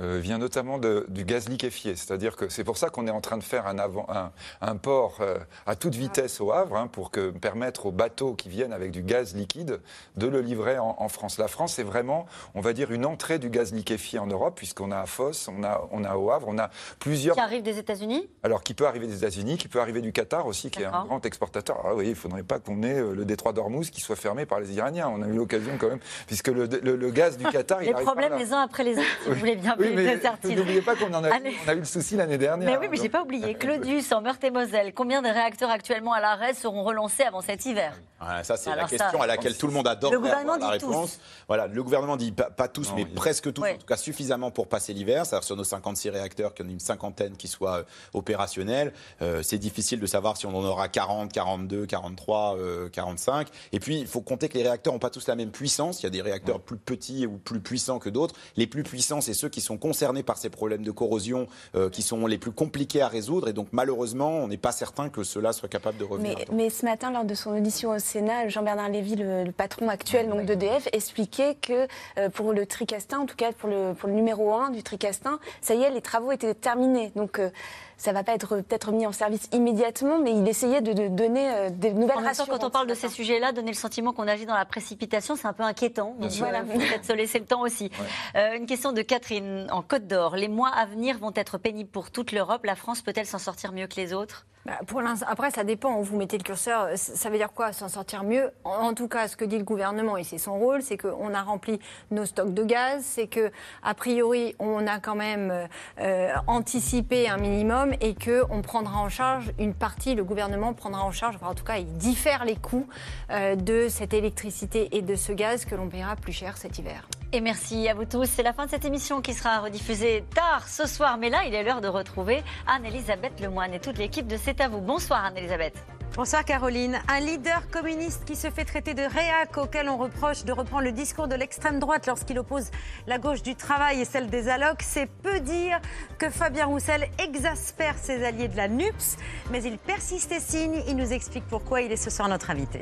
Euh, vient notamment de- du gaz liquéfié. C'est-à-dire que c'est pour ça qu'on est en train de faire un, avant- un- un port euh, à toute vitesse au Havre, hein, pour que, permettre aux bateaux qui viennent avec du gaz liquide de le livrer en, en France. La France est vraiment, on va dire, une entrée du gaz liquéfié en Europe, puisqu'on a à Fosse, on a, on a au Havre, on a plusieurs... Qui arrivent des États-Unis Alors, qui peut arriver des États-Unis, qui peut arriver du Qatar aussi, qui est un grand exportateur. Ah oui, il ne faudrait pas qu'on ait euh, le détroit d'Ormuz qui soit fermé par les Iraniens. On a eu l'occasion quand même, puisque le, le- le gaz du Qatar, il Les arrive par problèmes là. les uns après les autres, si vous voulez bien, Oui, Mais n'oubliez pas qu'on en a, Allez. on a eu le souci l'année dernière. Mais oui, mais hein, j'ai pas oublié. Claudius, en Meurthe-et-Moselle, combien de réacteurs actuellement à l'arrêt seront relancés avant cet hiver? Voilà, ça, c'est la ça, question à laquelle tout le monde adore Le gouvernement avoir la dit réponse. tous. Voilà, le gouvernement dit pas, pas tous, Non, mais presque tous, en tout cas suffisamment pour passer l'hiver. C'est-à-dire sur nos 56 réacteurs, qu'il y en ait une cinquantaine qui soient euh, opérationnels. Euh, c'est difficile de savoir si on en aura 40, 42, 43, euh, 45. Et puis, il faut compter que les réacteurs n'ont pas tous la même puissance. Il y a des réacteurs plus petits ou plus puissants que d'autres. Les plus puissants, c'est ceux qui sont concernés par ces problèmes de corrosion, euh, qui sont les plus compliqués à résoudre. Et donc, malheureusement, on n'est pas certain que ceux-là soient capables de revenir. Mais, mais ce matin, lors de son audition au Sénat, Jean-Bernard Lévy, le, le patron actuel donc, d'EDF, expliquait que euh, pour le Tricastin, en tout cas pour le, pour le numéro 1 du Tricastin, ça y est, les travaux étaient terminés. Donc euh, ça va pas être peut-être mis en service immédiatement, mais il essayait de, de donner euh, des nouvelles En même temps, quand on parle de ces sujets-là, donner le sentiment qu'on agit dans la précipitation, c'est un peu inquiétant. Donc voilà, faut peut-être se laisser le temps aussi. Euh, une question de Catherine en Côte d'Or. Les mois à venir vont être pénibles pour toute l'Europe. La France peut-elle s'en sortir mieux que les autres? Bah, Après, ça dépend où vous mettez le curseur. Ça veut dire quoi S'en sortir mieux? En, tout cas, ce que dit le gouvernement, et c'est son rôle, c'est qu'on a rempli nos stocks de gaz, c'est que a priori, on a quand même euh, anticipé un minimum et qu'on prendra en charge une partie, le gouvernement prendra en charge, enfin, en tout cas, il diffère les coûts euh, de cette électricité et de ce gaz que l'on paiera plus cher cet hiver. Et merci à vous tous. C'est la fin de cette émission qui sera rediffusée tard ce soir. Mais là, il est l'heure de retrouver Anne-Elisabeth Lemoine et toute l'équipe de C'est à vous. Bonsoir Anne-Elisabeth. Bonsoir Caroline. Un leader communiste qui se fait traiter de réac auquel on reproche de reprendre le discours de l'extrême droite lorsqu'il oppose la gauche du travail et celle des allocs, c'est peu dire que Fabien Roussel exaspère ses alliés de la NUPS, mais il persiste et signe. Il nous explique pourquoi il est ce soir notre invité.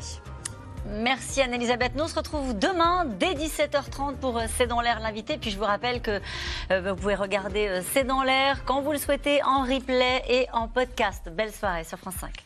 Merci Anne-Elisabeth. Nous on se retrouve demain dès 17h30 pour euh, C'est dans l'air l'invité. Puis je vous rappelle que euh, vous pouvez regarder euh, C'est dans l'air quand vous le souhaitez en replay et en podcast. Belle soirée sur France 5.